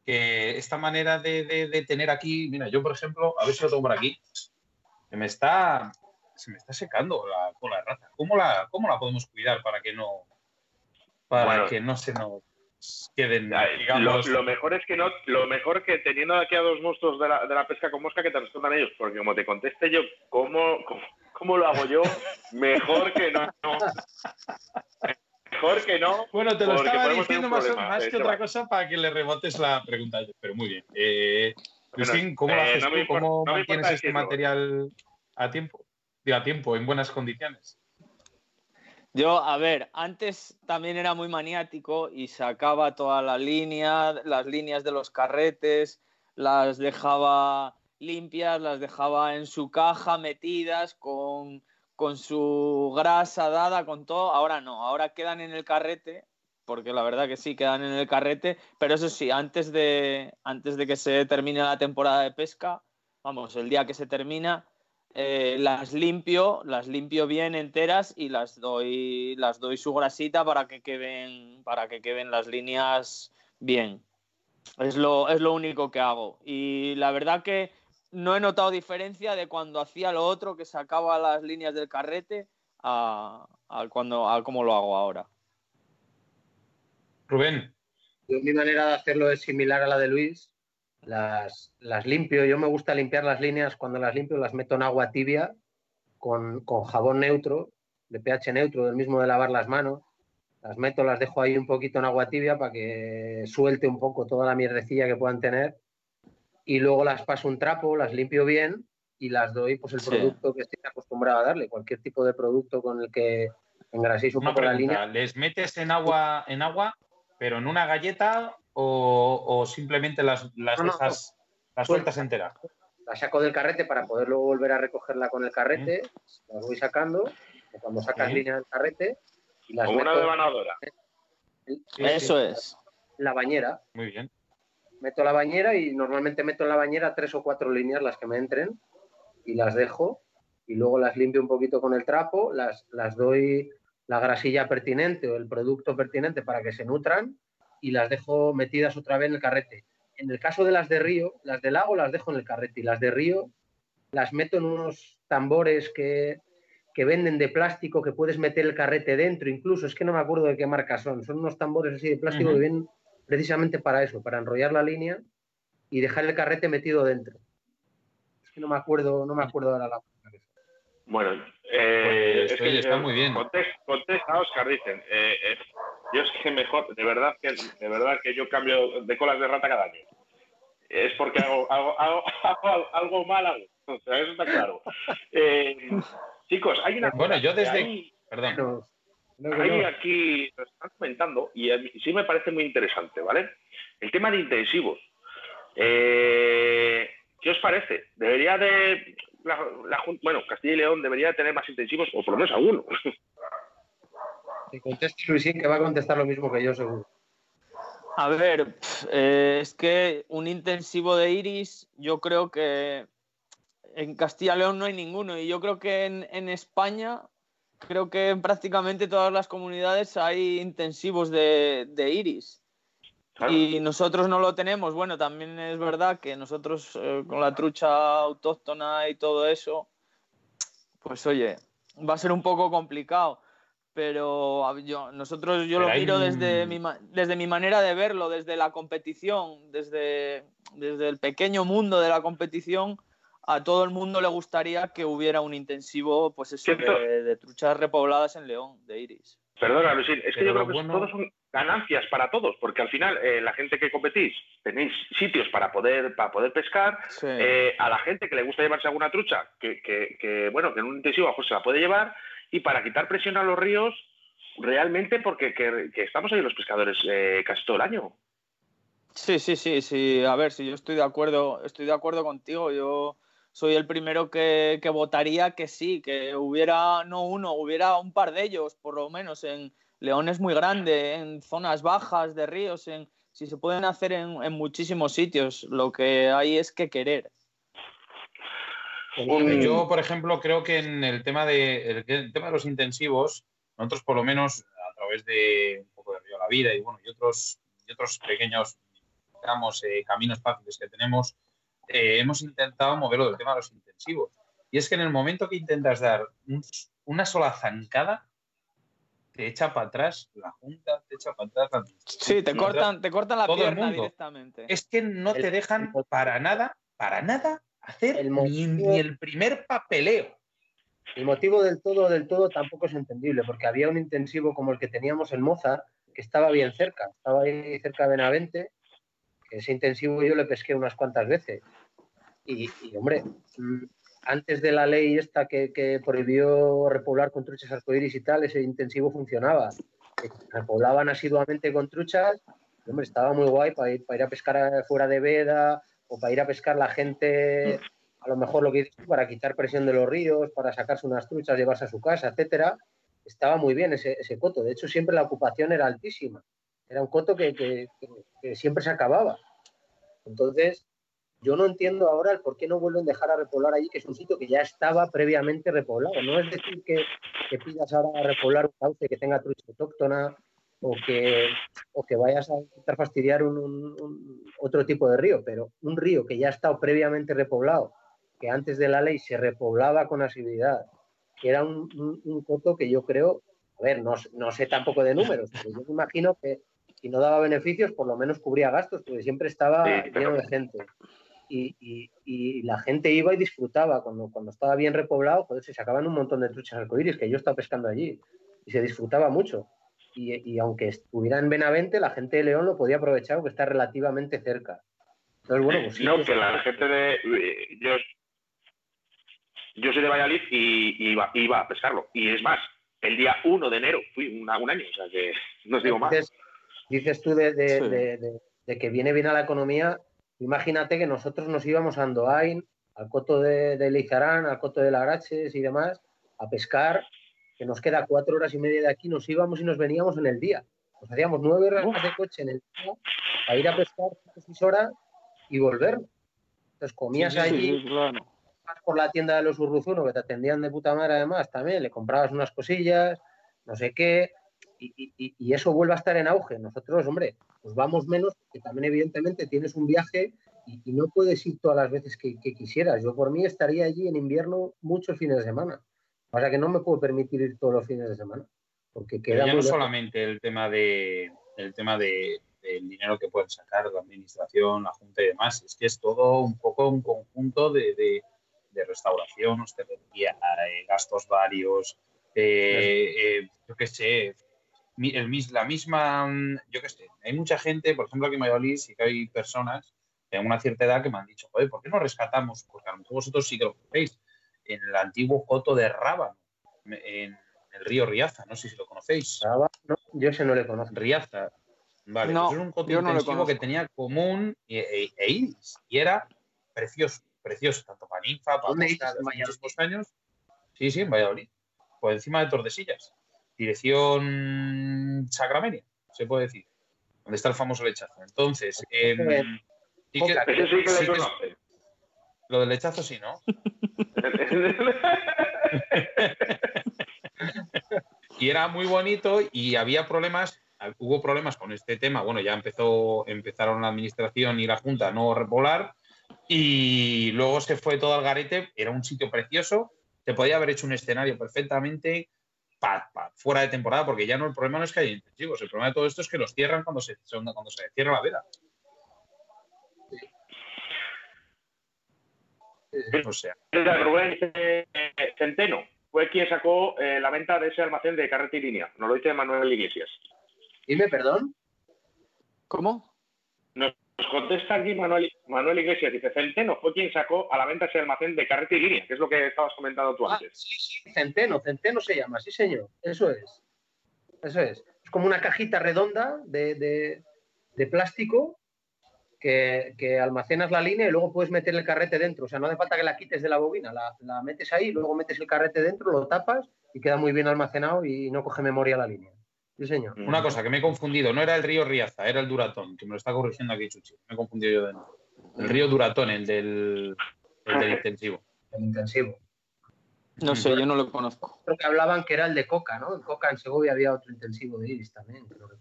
que esta manera de, de- de tener aquí, mira, yo por ejemplo, a ver si lo tengo por aquí, se me está, se me está secando la cola de rata. ¿Cómo la, cómo la podemos cuidar para que no, para
Bueno.
que no se nos queden,
Ay, lo,
digamos,
lo mejor es que no, lo mejor que teniendo aquí a dos monstruos de la, de la pesca con mosca que te respondan ellos, porque como te conteste yo cómo, cómo, cómo lo hago yo, mejor que no. no. Mejor que no.
Bueno, te lo estaba diciendo más,
problema,
más
eh,
que otra
Seba.
cosa para que le rebotes la pregunta, pero muy bien. Eh, Cristín, ¿cómo lo
eh,
haces
no
tú?
importa-
¿Cómo
no
mantienes este
decirlo.
material a tiempo? Digo, a tiempo, en buenas condiciones.
Yo, a ver, antes también era muy maniático y sacaba toda la línea, las líneas de los carretes, las dejaba limpias, las dejaba en su caja metidas con, con su grasa dada, con todo. Ahora no, ahora quedan en el carrete, porque la verdad que sí, quedan en el carrete, pero eso sí, antes de, antes de que se termine la temporada de pesca, vamos, el día que se termina, eh, las limpio, las limpio bien enteras y las doy, las doy su grasita para que queden, para que queden las líneas bien. Es lo, es lo único que hago. Y la verdad que no he notado diferencia de cuando hacía lo otro, que sacaba las líneas del carrete, a, cuando, a cómo lo hago ahora.
Rubén.
mi manera de hacerlo es similar a la de Luis. Las, las, limpio, yo me gusta limpiar las líneas, cuando las limpio las meto en agua tibia con, con jabón neutro, de pH neutro, del mismo de lavar las manos. Las meto, las dejo ahí un poquito en agua tibia para que suelte un poco toda la mierdecilla que puedan tener. Y luego las paso un trapo, las limpio bien y las doy pues el producto que estoy acostumbrado a darle, cualquier tipo de producto con el que engraséis un poco la línea.
¿Les metes en agua, en agua, pero en una galleta o, simplemente las, las dejas, las sueltas enteras?
La saco del carrete para poder luego volver a recogerla con el carrete, las voy sacando, cuando sacas línea del carrete
y las Como una devanadora.
Eso es.
La bañera.
Muy bien
meto la bañera y normalmente meto en la bañera tres o cuatro líneas las que me entren y las dejo y luego las limpio un poquito con el trapo, las, las doy la grasilla pertinente o el producto pertinente para que se nutran y las dejo metidas otra vez en el carrete. En el caso de las de río, las de lago las dejo en el carrete y las de río las meto en unos tambores que, que venden de plástico que puedes meter el carrete dentro, incluso es que no me acuerdo de qué marca son, son unos tambores así de plástico que vienen precisamente para eso, para enrollar la línea y dejar el carrete metido dentro. Es que no me acuerdo, no me acuerdo ahora la
Bueno, eh,
pues, es está muy bien.
Contesta, Oscar, dicen. Eh, eh, yo es que mejor, de verdad que de verdad que yo cambio de colas de rata cada año. Es porque hago, <laughs> algo mal hago. O sea, eso está claro. chicos, hay una.
Bueno, yo desde. Perdón.
Hay aquí, lo están comentando, y sí me parece muy interesante, ¿vale? El tema de intensivos. Eh, ¿Qué os parece? ¿Debería de. bueno, Castilla y León debería tener más intensivos, o por lo menos alguno. <laughs>
Que conteste Luisín, que va a contestar lo mismo que yo, seguro.
A ver, eh, es que un intensivo de iris, yo creo que en Castilla y León no hay ninguno. Y yo creo que en España creo que en prácticamente todas las comunidades hay intensivos de, iris. Y nosotros no lo tenemos. Bueno, también es verdad que nosotros eh, con la trucha autóctona y todo eso, pues oye, va a ser un poco complicado. Pero yo, nosotros yo lo miro desde, mi, desde mi manera de verlo, desde la competición, desde, desde el pequeño mundo de la competición a todo el mundo le gustaría que hubiera un intensivo, pues eso, de, truchas repobladas en León, de Iris.
Perdona, Luisín, es que yo creo que todos son ganancias para todos, porque al final eh, la gente que competís tenéis sitios para poder para poder pescar, eh, a la gente que le gusta llevarse alguna trucha, que, que, bueno, que en un intensivo se la puede llevar, y para quitar presión a los ríos, realmente porque que, estamos ahí los pescadores eh, casi todo el año.
Sí, sí, sí, sí. A ver, si yo estoy de acuerdo, estoy de acuerdo contigo. Yo soy el primero que, votaría que sí, que hubiera no uno, hubiera un par de ellos, por lo menos en León es muy grande, en zonas bajas de ríos, en, si se pueden hacer en, muchísimos sitios. Lo que hay es que querer.
Yo, por ejemplo, creo que en el tema de, el, tema de los intensivos, nosotros por lo menos a través de un poco de Río la Vida y bueno, y otros, y otros pequeños digamos, eh, caminos fáciles que tenemos, eh, hemos intentado moverlo del tema de los intensivos. Y es que en el momento que intentas dar una sola zancada, te echa para atrás la junta, te echa para atrás la
Sí, te cortan, te cortan la pierna directamente.
Es que no te dejan para nada, para nada hacer ni, el primer papeleo.
El motivo del todo, del todo tampoco es entendible, porque había un intensivo como el que teníamos en Moza, que estaba bien cerca, estaba ahí cerca de Benavente, ese intensivo yo le pesqué unas cuantas veces. Y, hombre, mm, antes de la ley esta que, prohibió repoblar con truchas arcoíris y tal, ese intensivo funcionaba. Repoblaban asiduamente con truchas, y, hombre, estaba muy guay para ir, para ir a pescar fuera de veda, o para ir a pescar la gente, a lo mejor lo que dices tú, para quitar presión de los ríos, para sacarse unas truchas, llevarse a su casa, etcétera, estaba muy bien ese, coto. De hecho, siempre la ocupación era altísima. Era un coto que siempre se acababa. Entonces, yo no entiendo ahora el por qué no vuelven a dejar a repoblar allí, que es un sitio que ya estaba previamente repoblado. No es decir que, que pidas ahora a repoblar un cauce que tenga trucha autóctona o que, o que vayas a intentar fastidiar un, un- un- otro tipo de río, pero un río que ya ha estado previamente repoblado, que antes de la ley se repoblaba con asiduidad, que era un, coto que yo creo, a ver, no, no sé tampoco de números, pero yo me imagino que si no daba beneficios, por lo menos cubría gastos, porque siempre estaba
Sí, pero-
lleno de gente. Y, y- y la gente iba y disfrutaba. Cuando, cuando estaba bien repoblado, joder, se sacaban un montón de truchas arcoíris, que yo estaba pescando allí. Y se disfrutaba mucho. Y, y aunque estuviera en Benavente, la gente de León lo podía aprovechar porque está relativamente cerca. Entonces, bueno, pues sí,
no, que la gente de. eh, Yo, yo soy de Valladolid y y iba, iba a pescarlo. Y es más, el día 1 de enero fui un, un año, o sea que no os digo más.
Dices, tú de, de-
Sí.
de- de- de que viene bien a la economía. Imagínate que nosotros nos íbamos a Andoain, al coto de, de Leizarán, al coto de Lagraches y demás, a pescar, que nos queda cuatro horas y media de aquí, nos íbamos y nos veníamos en el día. Nos hacíamos nueve horas de coche en el día para ir a pescar seis horas y volver. Entonces comías
Sí,
allí,
sí, claro.
por la tienda de los Urruzuno, que te atendían de puta madre además también, le comprabas unas cosillas, no sé qué, y, y- y- y eso vuelve a estar en auge. Nosotros, hombre, pues vamos menos, porque también evidentemente tienes un viaje y, y no puedes ir todas las veces que, que quisieras. Yo por mí estaría allí en invierno muchos fines de semana. O sea que no me puedo permitir ir todos los fines de semana, porque
Pero
queda
ya no solamente el tema de el tema de, del dinero que pueden sacar la administración, la junta y demás, es que es todo un poco un conjunto de, de- de restauración, hostelería, eh, gastos varios, eh, eh, yo qué sé, el, la misma, mm, yo qué sé, hay mucha gente, por ejemplo aquí en Valladolid sí que hay personas de una cierta edad que me han dicho, joder, ¿por qué no rescatamos? Porque a lo mejor vosotros sí que lo conocéis, en el antiguo coto de Rábano, en el río Riaza, no sé si lo conocéis.
Traba- no, yo ese no le conozco.
Riaza. Vale,
No,
pues era un coto
yo no lo
intensivo que tenía común e, e- e iris. Y era precioso, precioso, tanto para ninfa, para
¿Dónde
mosca, años. Sí, sí, en Valladolid. Por encima de Tordesillas. Dirección Sacramento, se puede decir. Donde está el famoso lechazo. Entonces, em, sí que-
sí que
sí que es-. Lo del lechazo sí, ¿no? <laughs> y era muy bonito y había problemas, hubo problemas con este tema. Bueno, ya empezó, empezaron la administración y la Junta a no repoblar y luego se fue todo al garete. Era un sitio precioso, se podía haber hecho un escenario perfectamente pa- pa- fuera de temporada, porque ya no el problema no es que haya intensivos, el problema de todo esto es que los cierran cuando se, cuando se cierra la veda. O sea,
Mira, Rubén eh, Centeno fue quien sacó eh, la venta de ese almacén de carrete y línea. Nos lo dice Manuel Iglesias.
Dime, perdón.
¿Cómo?
Nos contesta aquí Manuel, Manuel Iglesias. Dice, Centeno fue quien sacó a la venta ese almacén de carrete y línea, que es lo que estabas comentando tú
Ah,
antes.
sí, sí, centeno, centeno se llama, sí señor, eso es. Eso es. Es como una cajita redonda de, de- de plástico que, que almacenas la línea y luego puedes meter el carrete dentro. O sea, no hace falta que la quites de la bobina, la, la metes ahí, luego metes el carrete dentro, lo tapas y queda muy bien almacenado y no coge memoria la línea. Sí, señor.
Una cosa que me he confundido, no era el río Riaza, era el Duratón, que me lo está corrigiendo aquí Chuchi. Me he confundido yo dentro. El río Duratón, el del, el del intensivo.
El intensivo.
No sé, yo no lo conozco.
Creo que hablaban que era el de Coca, ¿no? En Coca, en Segovia, había otro intensivo de Iris también. creo que-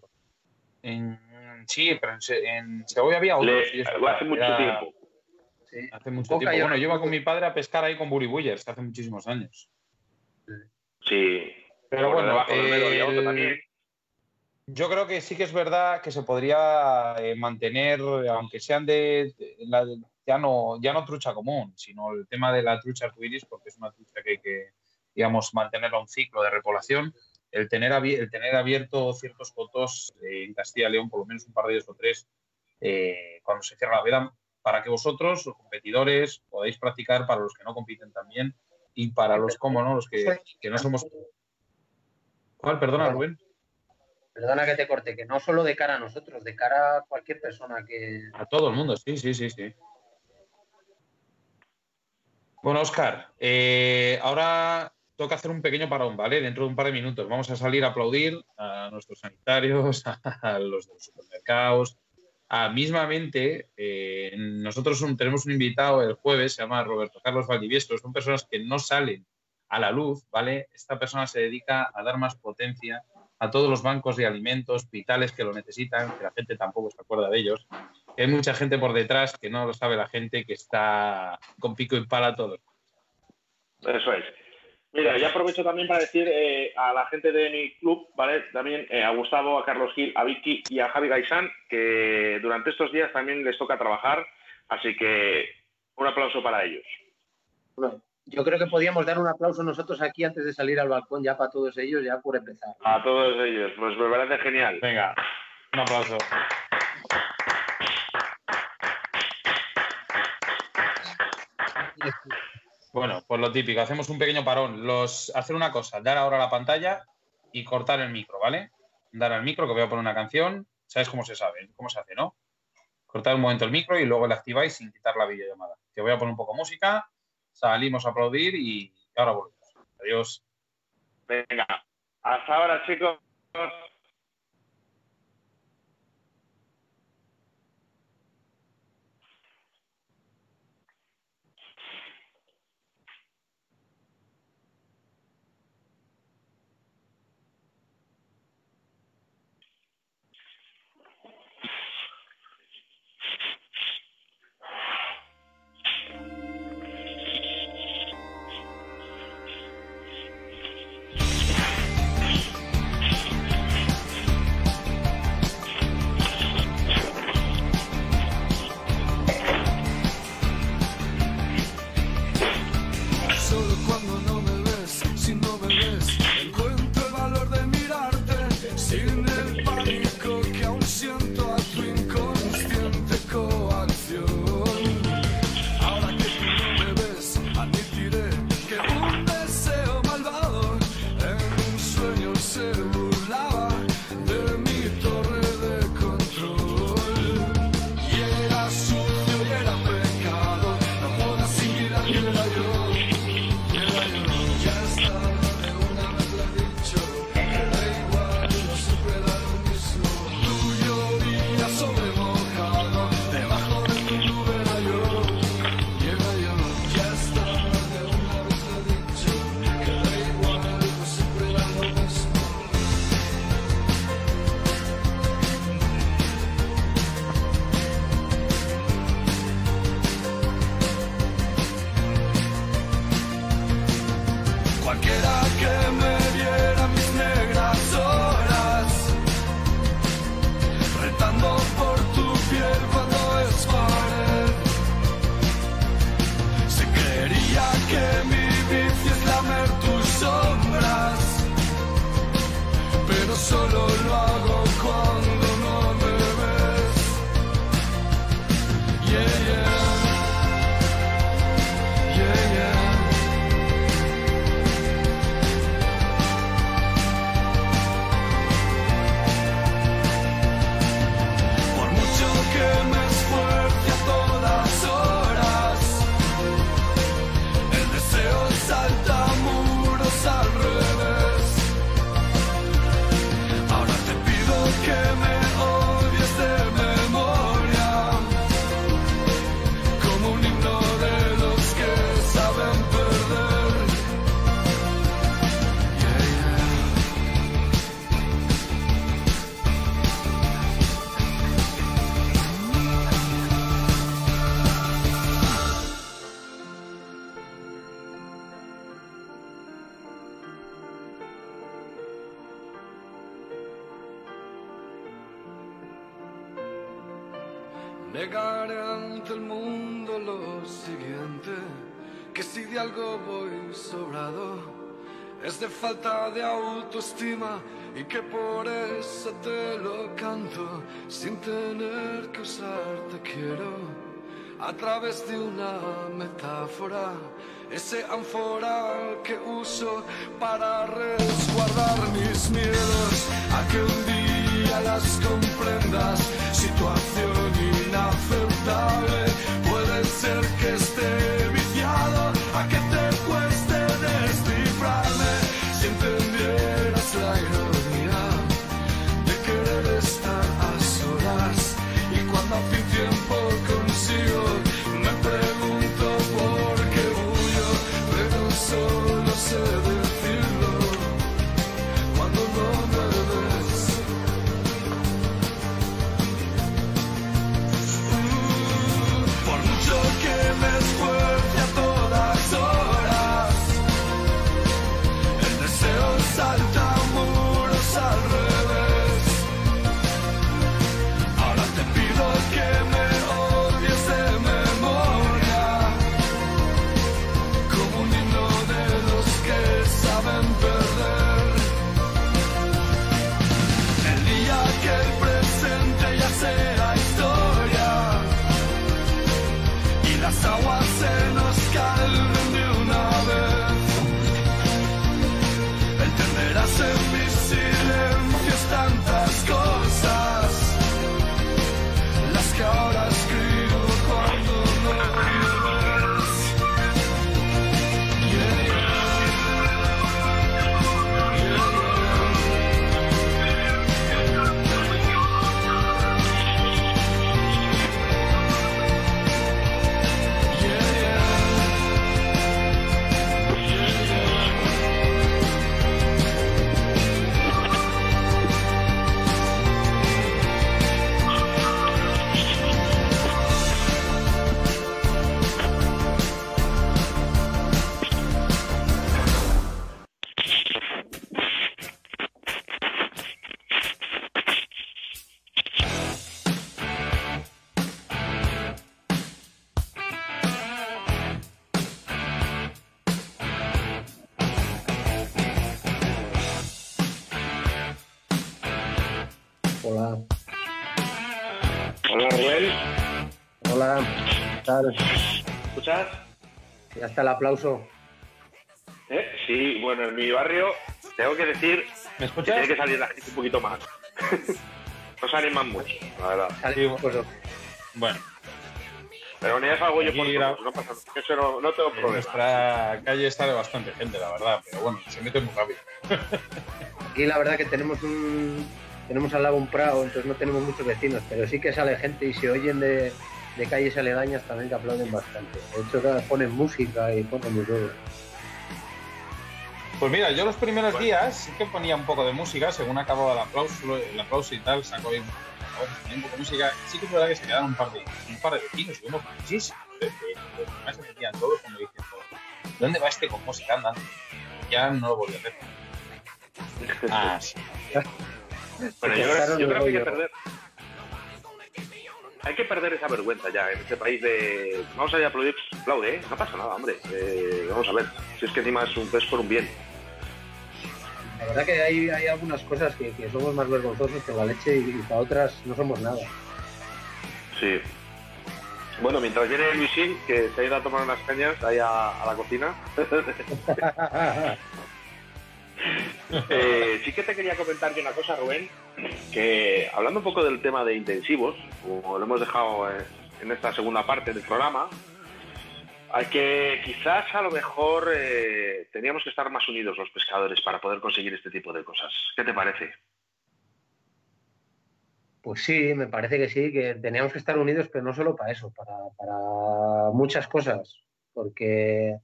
En- sí, pero en, Se- en Segovia había otro.
Le-
sí, es
hace mucho
era-.
Sí.
Hace mucho
Coca
tiempo.
yo
Bueno, yo iba con mi padre a pescar ahí con buribuyers hace muchísimos años.
Sí.
Pero bueno, el-. Yo creo que sí que es verdad que se podría eh, mantener, aunque sean de, de la- ya no ya no trucha común, sino el tema de la trucha arcoiris, porque es una trucha que hay que, digamos, mantenerla un ciclo de repoblación. El tener, abi- el tener abierto ciertos cotos eh, en Castilla y León, por lo menos un par de días o tres, eh, cuando se cierra la veda, para que vosotros, los competidores, podáis practicar para los que no compiten también y para los, como no, los que, que no somos. ¿Cuál? Perdona, Rubén.
Perdona que te corte, que no solo de cara a nosotros, de cara a cualquier persona que,
A todo el mundo, sí, sí, sí, sí. Bueno, Oscar, eh, ahora toca hacer un pequeño parón, ¿vale? Dentro de un par de minutos vamos a salir a aplaudir a nuestros sanitarios, <laughs> a los de los supermercados. A, mismamente, eh, nosotros tenemos un invitado el jueves, se llama Roberto Carlos Valdiviestro, son personas que no salen a la luz, ¿vale? Esta persona se dedica a dar más potencia a todos los bancos de alimentos, hospitales que lo necesitan, que la gente tampoco se acuerda de ellos. Hay mucha gente por detrás que no lo sabe la gente, que está con pico y pala todos.
Eso es. Mira, ya aprovecho también para decir eh, a la gente de mi club, ¿vale? También eh, a Gustavo, a Carlos Gil, a Vicky y a Javi Gaisán, que durante estos días también les toca trabajar, así que un aplauso para ellos.
Bueno, yo creo que podíamos dar un aplauso nosotros aquí antes de salir al balcón ya para todos ellos, ya por empezar.
A todos ellos, pues me parece genial.
Venga, un aplauso. Bueno, pues lo típico, hacemos un pequeño parón. Los, hacer una cosa, dar ahora la pantalla y cortar el micro, ¿vale? Dar al micro, que voy a poner una canción. ¿Sabes cómo se sabe? ¿Cómo se hace, no? Cortar un momento el micro y luego le activáis sin quitar la videollamada. Que voy a poner un poco música salimos a aplaudir y ahora volvemos. Adiós.
Venga, hasta ahora chicos.
Falta a través de una metáfora ese ánfora que uso para resguardar mis miedos a que un día las comprendas situación inaceptable puede ser que esté
tardes.
¿Escuchas?
Ya está el aplauso.
¿Eh? Sí, bueno, en mi barrio tengo que decir
¿Me
que
escuchas?
tiene que salir la gente un poquito más. <laughs> no se animan mucho, la verdad.
Sale- pues,
Bueno,
Pero ni es algo yo por todos, no pasa nada. Eso no, no tengo
en
problema.
nuestra calle está de bastante gente, la verdad, pero bueno, se mete muy rápido. <laughs>
Aquí la verdad que tenemos un tenemos al lado un prado, entonces no tenemos muchos vecinos, pero sí que sale gente y se oyen de, de calles aledañas también que aplauden bastante. De hecho, ponen música y ponen de todo.
Pues mira, yo los primeros días sí que ponía un poco de música, según acababa el aplauso, el aplauso y tal, sacó un poco de música. Sí que es verdad que se quedaron un par de, un par de vecinos, y unos muchísimos. ¿eh? Que los demás se metían todos como diciendo, ¿dónde va este con música andando? Ya no lo volví a hacer. Ah, sí.
Bueno, yo, creo- yo que hay que perder. Hay que perder esa vergüenza ya en este país de. Vamos a ir a aplaudir, aplaude, ¿eh? No pasa nada, hombre. Eh, vamos a ver. Si es que encima es, un, es por un bien.
La verdad que hay, hay algunas cosas que, que somos más vergonzosos que la leche y, y para otras no somos nada.
Sí. Bueno, mientras viene Luisín, que se ha ido a tomar unas cañas ahí a, a la cocina. <laughs> <laughs> <laughs> Eh, sí que te quería comentar yo una cosa, Rubén, que hablando un poco del tema de intensivos, como lo hemos dejado eh, en esta segunda parte del programa, hay que quizás a lo mejor eh, teníamos que estar más unidos los pescadores para poder conseguir este tipo de cosas. ¿Qué te parece?
Pues sí, me parece que sí, que teníamos que estar unidos, pero no solo para eso, para, para muchas cosas. Porque,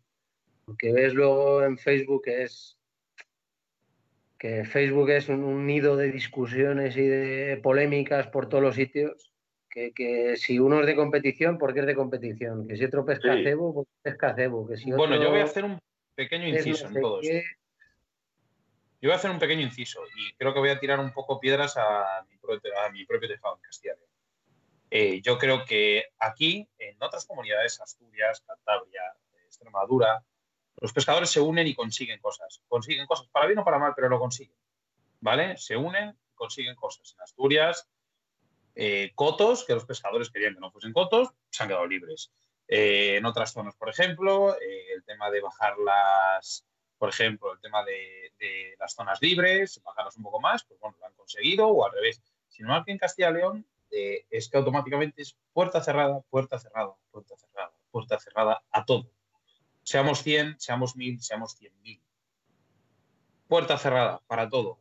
porque ves luego en Facebook es que Facebook es un, un nido de discusiones y de polémicas por todos los sitios. Que, que si uno es de competición, ¿por qué es de competición? Que si otro pesca
Sí.
cebo, pues pesca cebo. Que si
Bueno, yo voy a hacer un pequeño inciso en todo esto. Yo voy a hacer un pequeño inciso y creo que voy a tirar un poco piedras a mi, a mi propio tejado en Castilla. Eh, yo creo que aquí, en otras comunidades, Asturias, Cantabria, Extremadura, los pescadores se unen y consiguen cosas. Consiguen cosas, para bien o para mal, pero lo consiguen. ¿Vale? Se unen y consiguen cosas. En Asturias, eh, cotos, que los pescadores querían que no fuesen cotos, se han quedado libres. Eh, en otras zonas, por ejemplo, eh, el tema de bajar las, por ejemplo, el tema de, las zonas libres, bajarlas un poco más, pues bueno, lo han conseguido, o al revés. Sin embargo, en Castilla y León es que automáticamente es puerta cerrada, puerta cerrada, puerta cerrada, puerta cerrada a todo. Seamos 100, seamos 1000, seamos 100.000. Puerta cerrada para todo,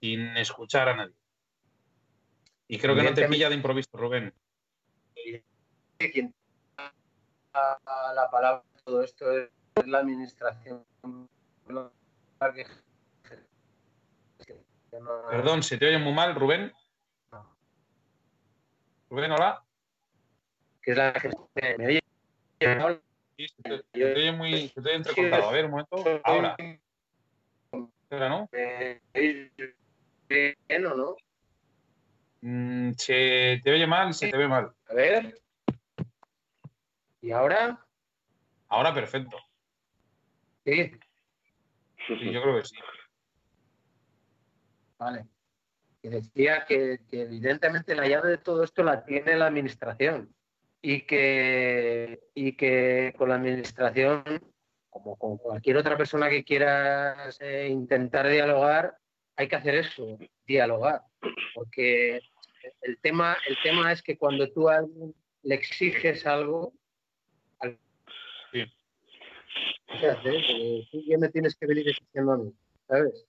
sin escuchar a nadie. Y creo que no te pilla de improviso, Rubén.
la palabra todo esto es la administración.
Perdón, se te oye muy mal, Rubén. Rubén, hola.
Que es la oye.
Sí, se te, oye muy se te oye entrecortado. A ver, un momento. Ahora. Ahora, ¿no?
¿Me oís bien o no?
Mm, se te oye mal, se te ve mal.
A ver. ¿Y ahora?
Ahora perfecto.
Sí.
Sí, yo creo que sí.
Vale. Que decía que, que evidentemente la llave de todo esto la tiene la administración y que, y que con la administración, como con cualquier otra persona que quiera eh, intentar dialogar, hay que hacer eso, dialogar. Porque el tema, el tema es que cuando tú a alguien le exiges algo, al-
Sí.
¿qué haces? Tú ya me tienes que venir exigiendo a mí, ¿sabes?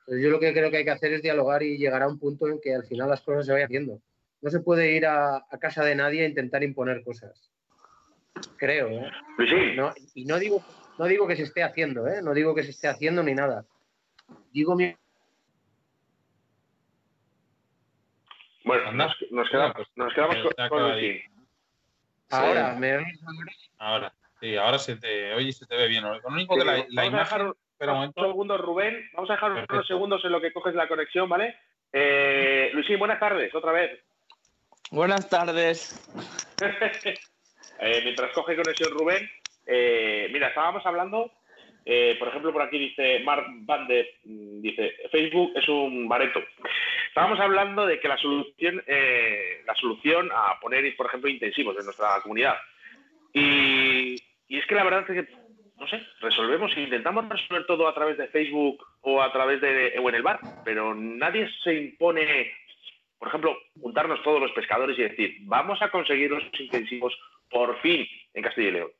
Entonces, yo lo que creo que hay que hacer es dialogar y llegar a un punto en que al final las cosas se vayan haciendo. No se puede ir a, a casa de nadie e intentar imponer cosas. Creo, ¿eh?
Luisín,
No, y no digo, no digo que se esté haciendo, ¿eh? No digo que se esté haciendo ni nada. Digo mi...
bueno, nos, nos quedamos,
pues,
nos quedamos con.
Ahora, ¿me ahora?
Sí, ahora se te oye y se te ve bien. Lo único que la,
Sí,
la
vamos a dejar
imagen.
un-
Espera un
segundos, Rubén. Vamos a dejar
Perfecto.
unos segundos en lo que coges la conexión, ¿vale? Eh, Luisín, buenas tardes, otra vez.
Buenas tardes. <laughs>
Eh, mientras coge conexión Rubén, eh, mira, estábamos hablando, eh, por ejemplo, por aquí dice Mark Van de, mm, dice, Facebook es un bareto. estábamos hablando de que la solución, eh, la solución a poner, por ejemplo, intensivos en nuestra comunidad. Y, y es que la verdad es que, no sé, resolvemos, intentamos resolver todo a través de Facebook o a través de, o en el bar, pero nadie se impone, por ejemplo, juntarnos todos los pescadores y decir, vamos a conseguir los intensivos por fin en Castilla y León.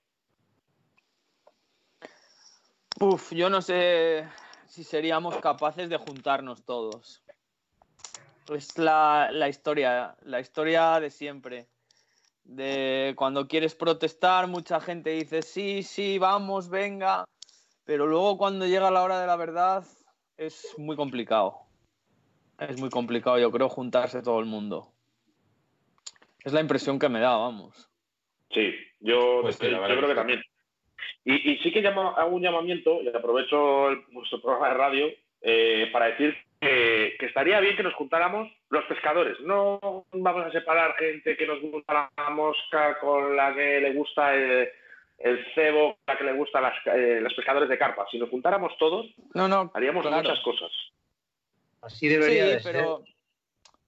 Uf, yo no sé si seríamos capaces de juntarnos todos. Es la, la historia, la historia de siempre. De cuando quieres protestar, mucha gente dice sí, sí, vamos, venga. Pero luego cuando llega la hora de la verdad es muy complicado. Es muy complicado, yo creo, juntarse todo el mundo. Es la impresión que me da, vamos.
Sí, yo,
Pues sí,
yo creo que también. Y, y sí que llamo, hago un llamamiento, y aprovecho el, vuestro programa de radio, eh, para decir que, que estaría bien que nos juntáramos los pescadores. No vamos a separar gente que nos gusta la mosca con la que le gusta el, el cebo, con la que le gustan las, eh, los pescadores de carpa. Si nos juntáramos todos,
No, no,
haríamos
claro.
muchas cosas.
Así debería
Sí,
de
pero,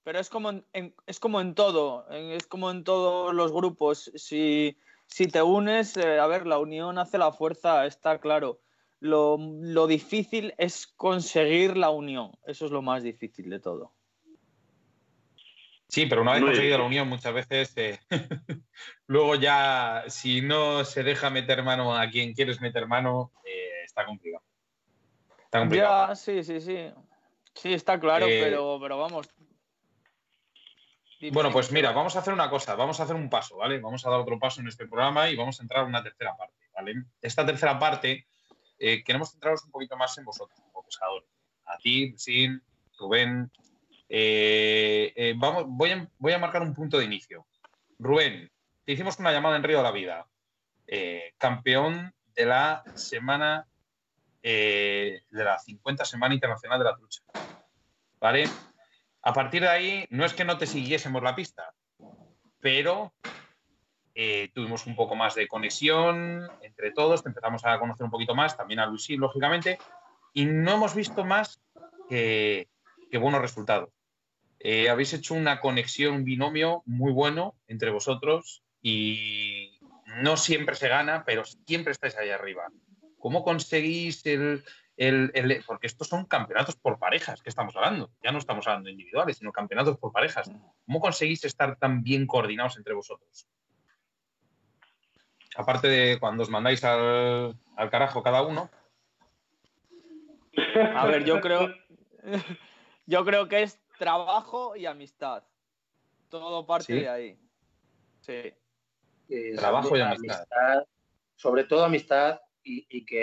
pero es como en, en- es como en todo, en- es como en todos los grupos. Si, si te unes, eh, a ver, la unión hace la fuerza, está claro. Lo, lo difícil es conseguir la unión, eso es lo más difícil de todo.
Sí, pero una vez
Muy
conseguida la unión, muchas veces, eh, <laughs> luego ya, si no se deja meter mano a quien quieres meter mano, eh, está complicado. Está complicado.
Ya, sí, sí, sí. Sí, está claro,
Eh,
pero, pero vamos. Dime,
Bueno, pues mira, vamos a hacer una cosa, vamos a hacer un paso, ¿vale? Vamos a dar otro paso en este programa y vamos a entrar en una tercera parte, ¿vale? Esta tercera parte eh, queremos centraros un poquito más en vosotros, como pescadores. A ti, Sin, Rubén. Eh, eh, vamos, voy, a, voy a marcar un punto de inicio. Rubén, te hicimos una llamada en Río de la Vida. Eh, campeón de la semana, eh, de la 50 Semana Internacional de la Trucha. ¿Vale? A partir de ahí, no es que no te siguiésemos la pista, pero eh, tuvimos un poco más de conexión entre todos, te empezamos a conocer un poquito más, también a Luisí, lógicamente, y no hemos visto más que, buenos resultados. Eh, habéis hecho una conexión, un binomio muy bueno entre vosotros y no siempre se gana, pero siempre estáis ahí arriba. ¿Cómo conseguís el, el- el- porque estos son campeonatos por parejas que estamos hablando, ya no estamos hablando de individuales, sino campeonatos por parejas. ¿Cómo conseguís estar tan bien coordinados entre vosotros? Aparte de cuando os mandáis al, al carajo cada uno,
A ver, yo creo, <laughs> yo creo que es trabajo y amistad. Todo parte
¿Sí?
de ahí. Sí.
Eh,
Trabajo y amistad.
Sobre todo amistad y, y que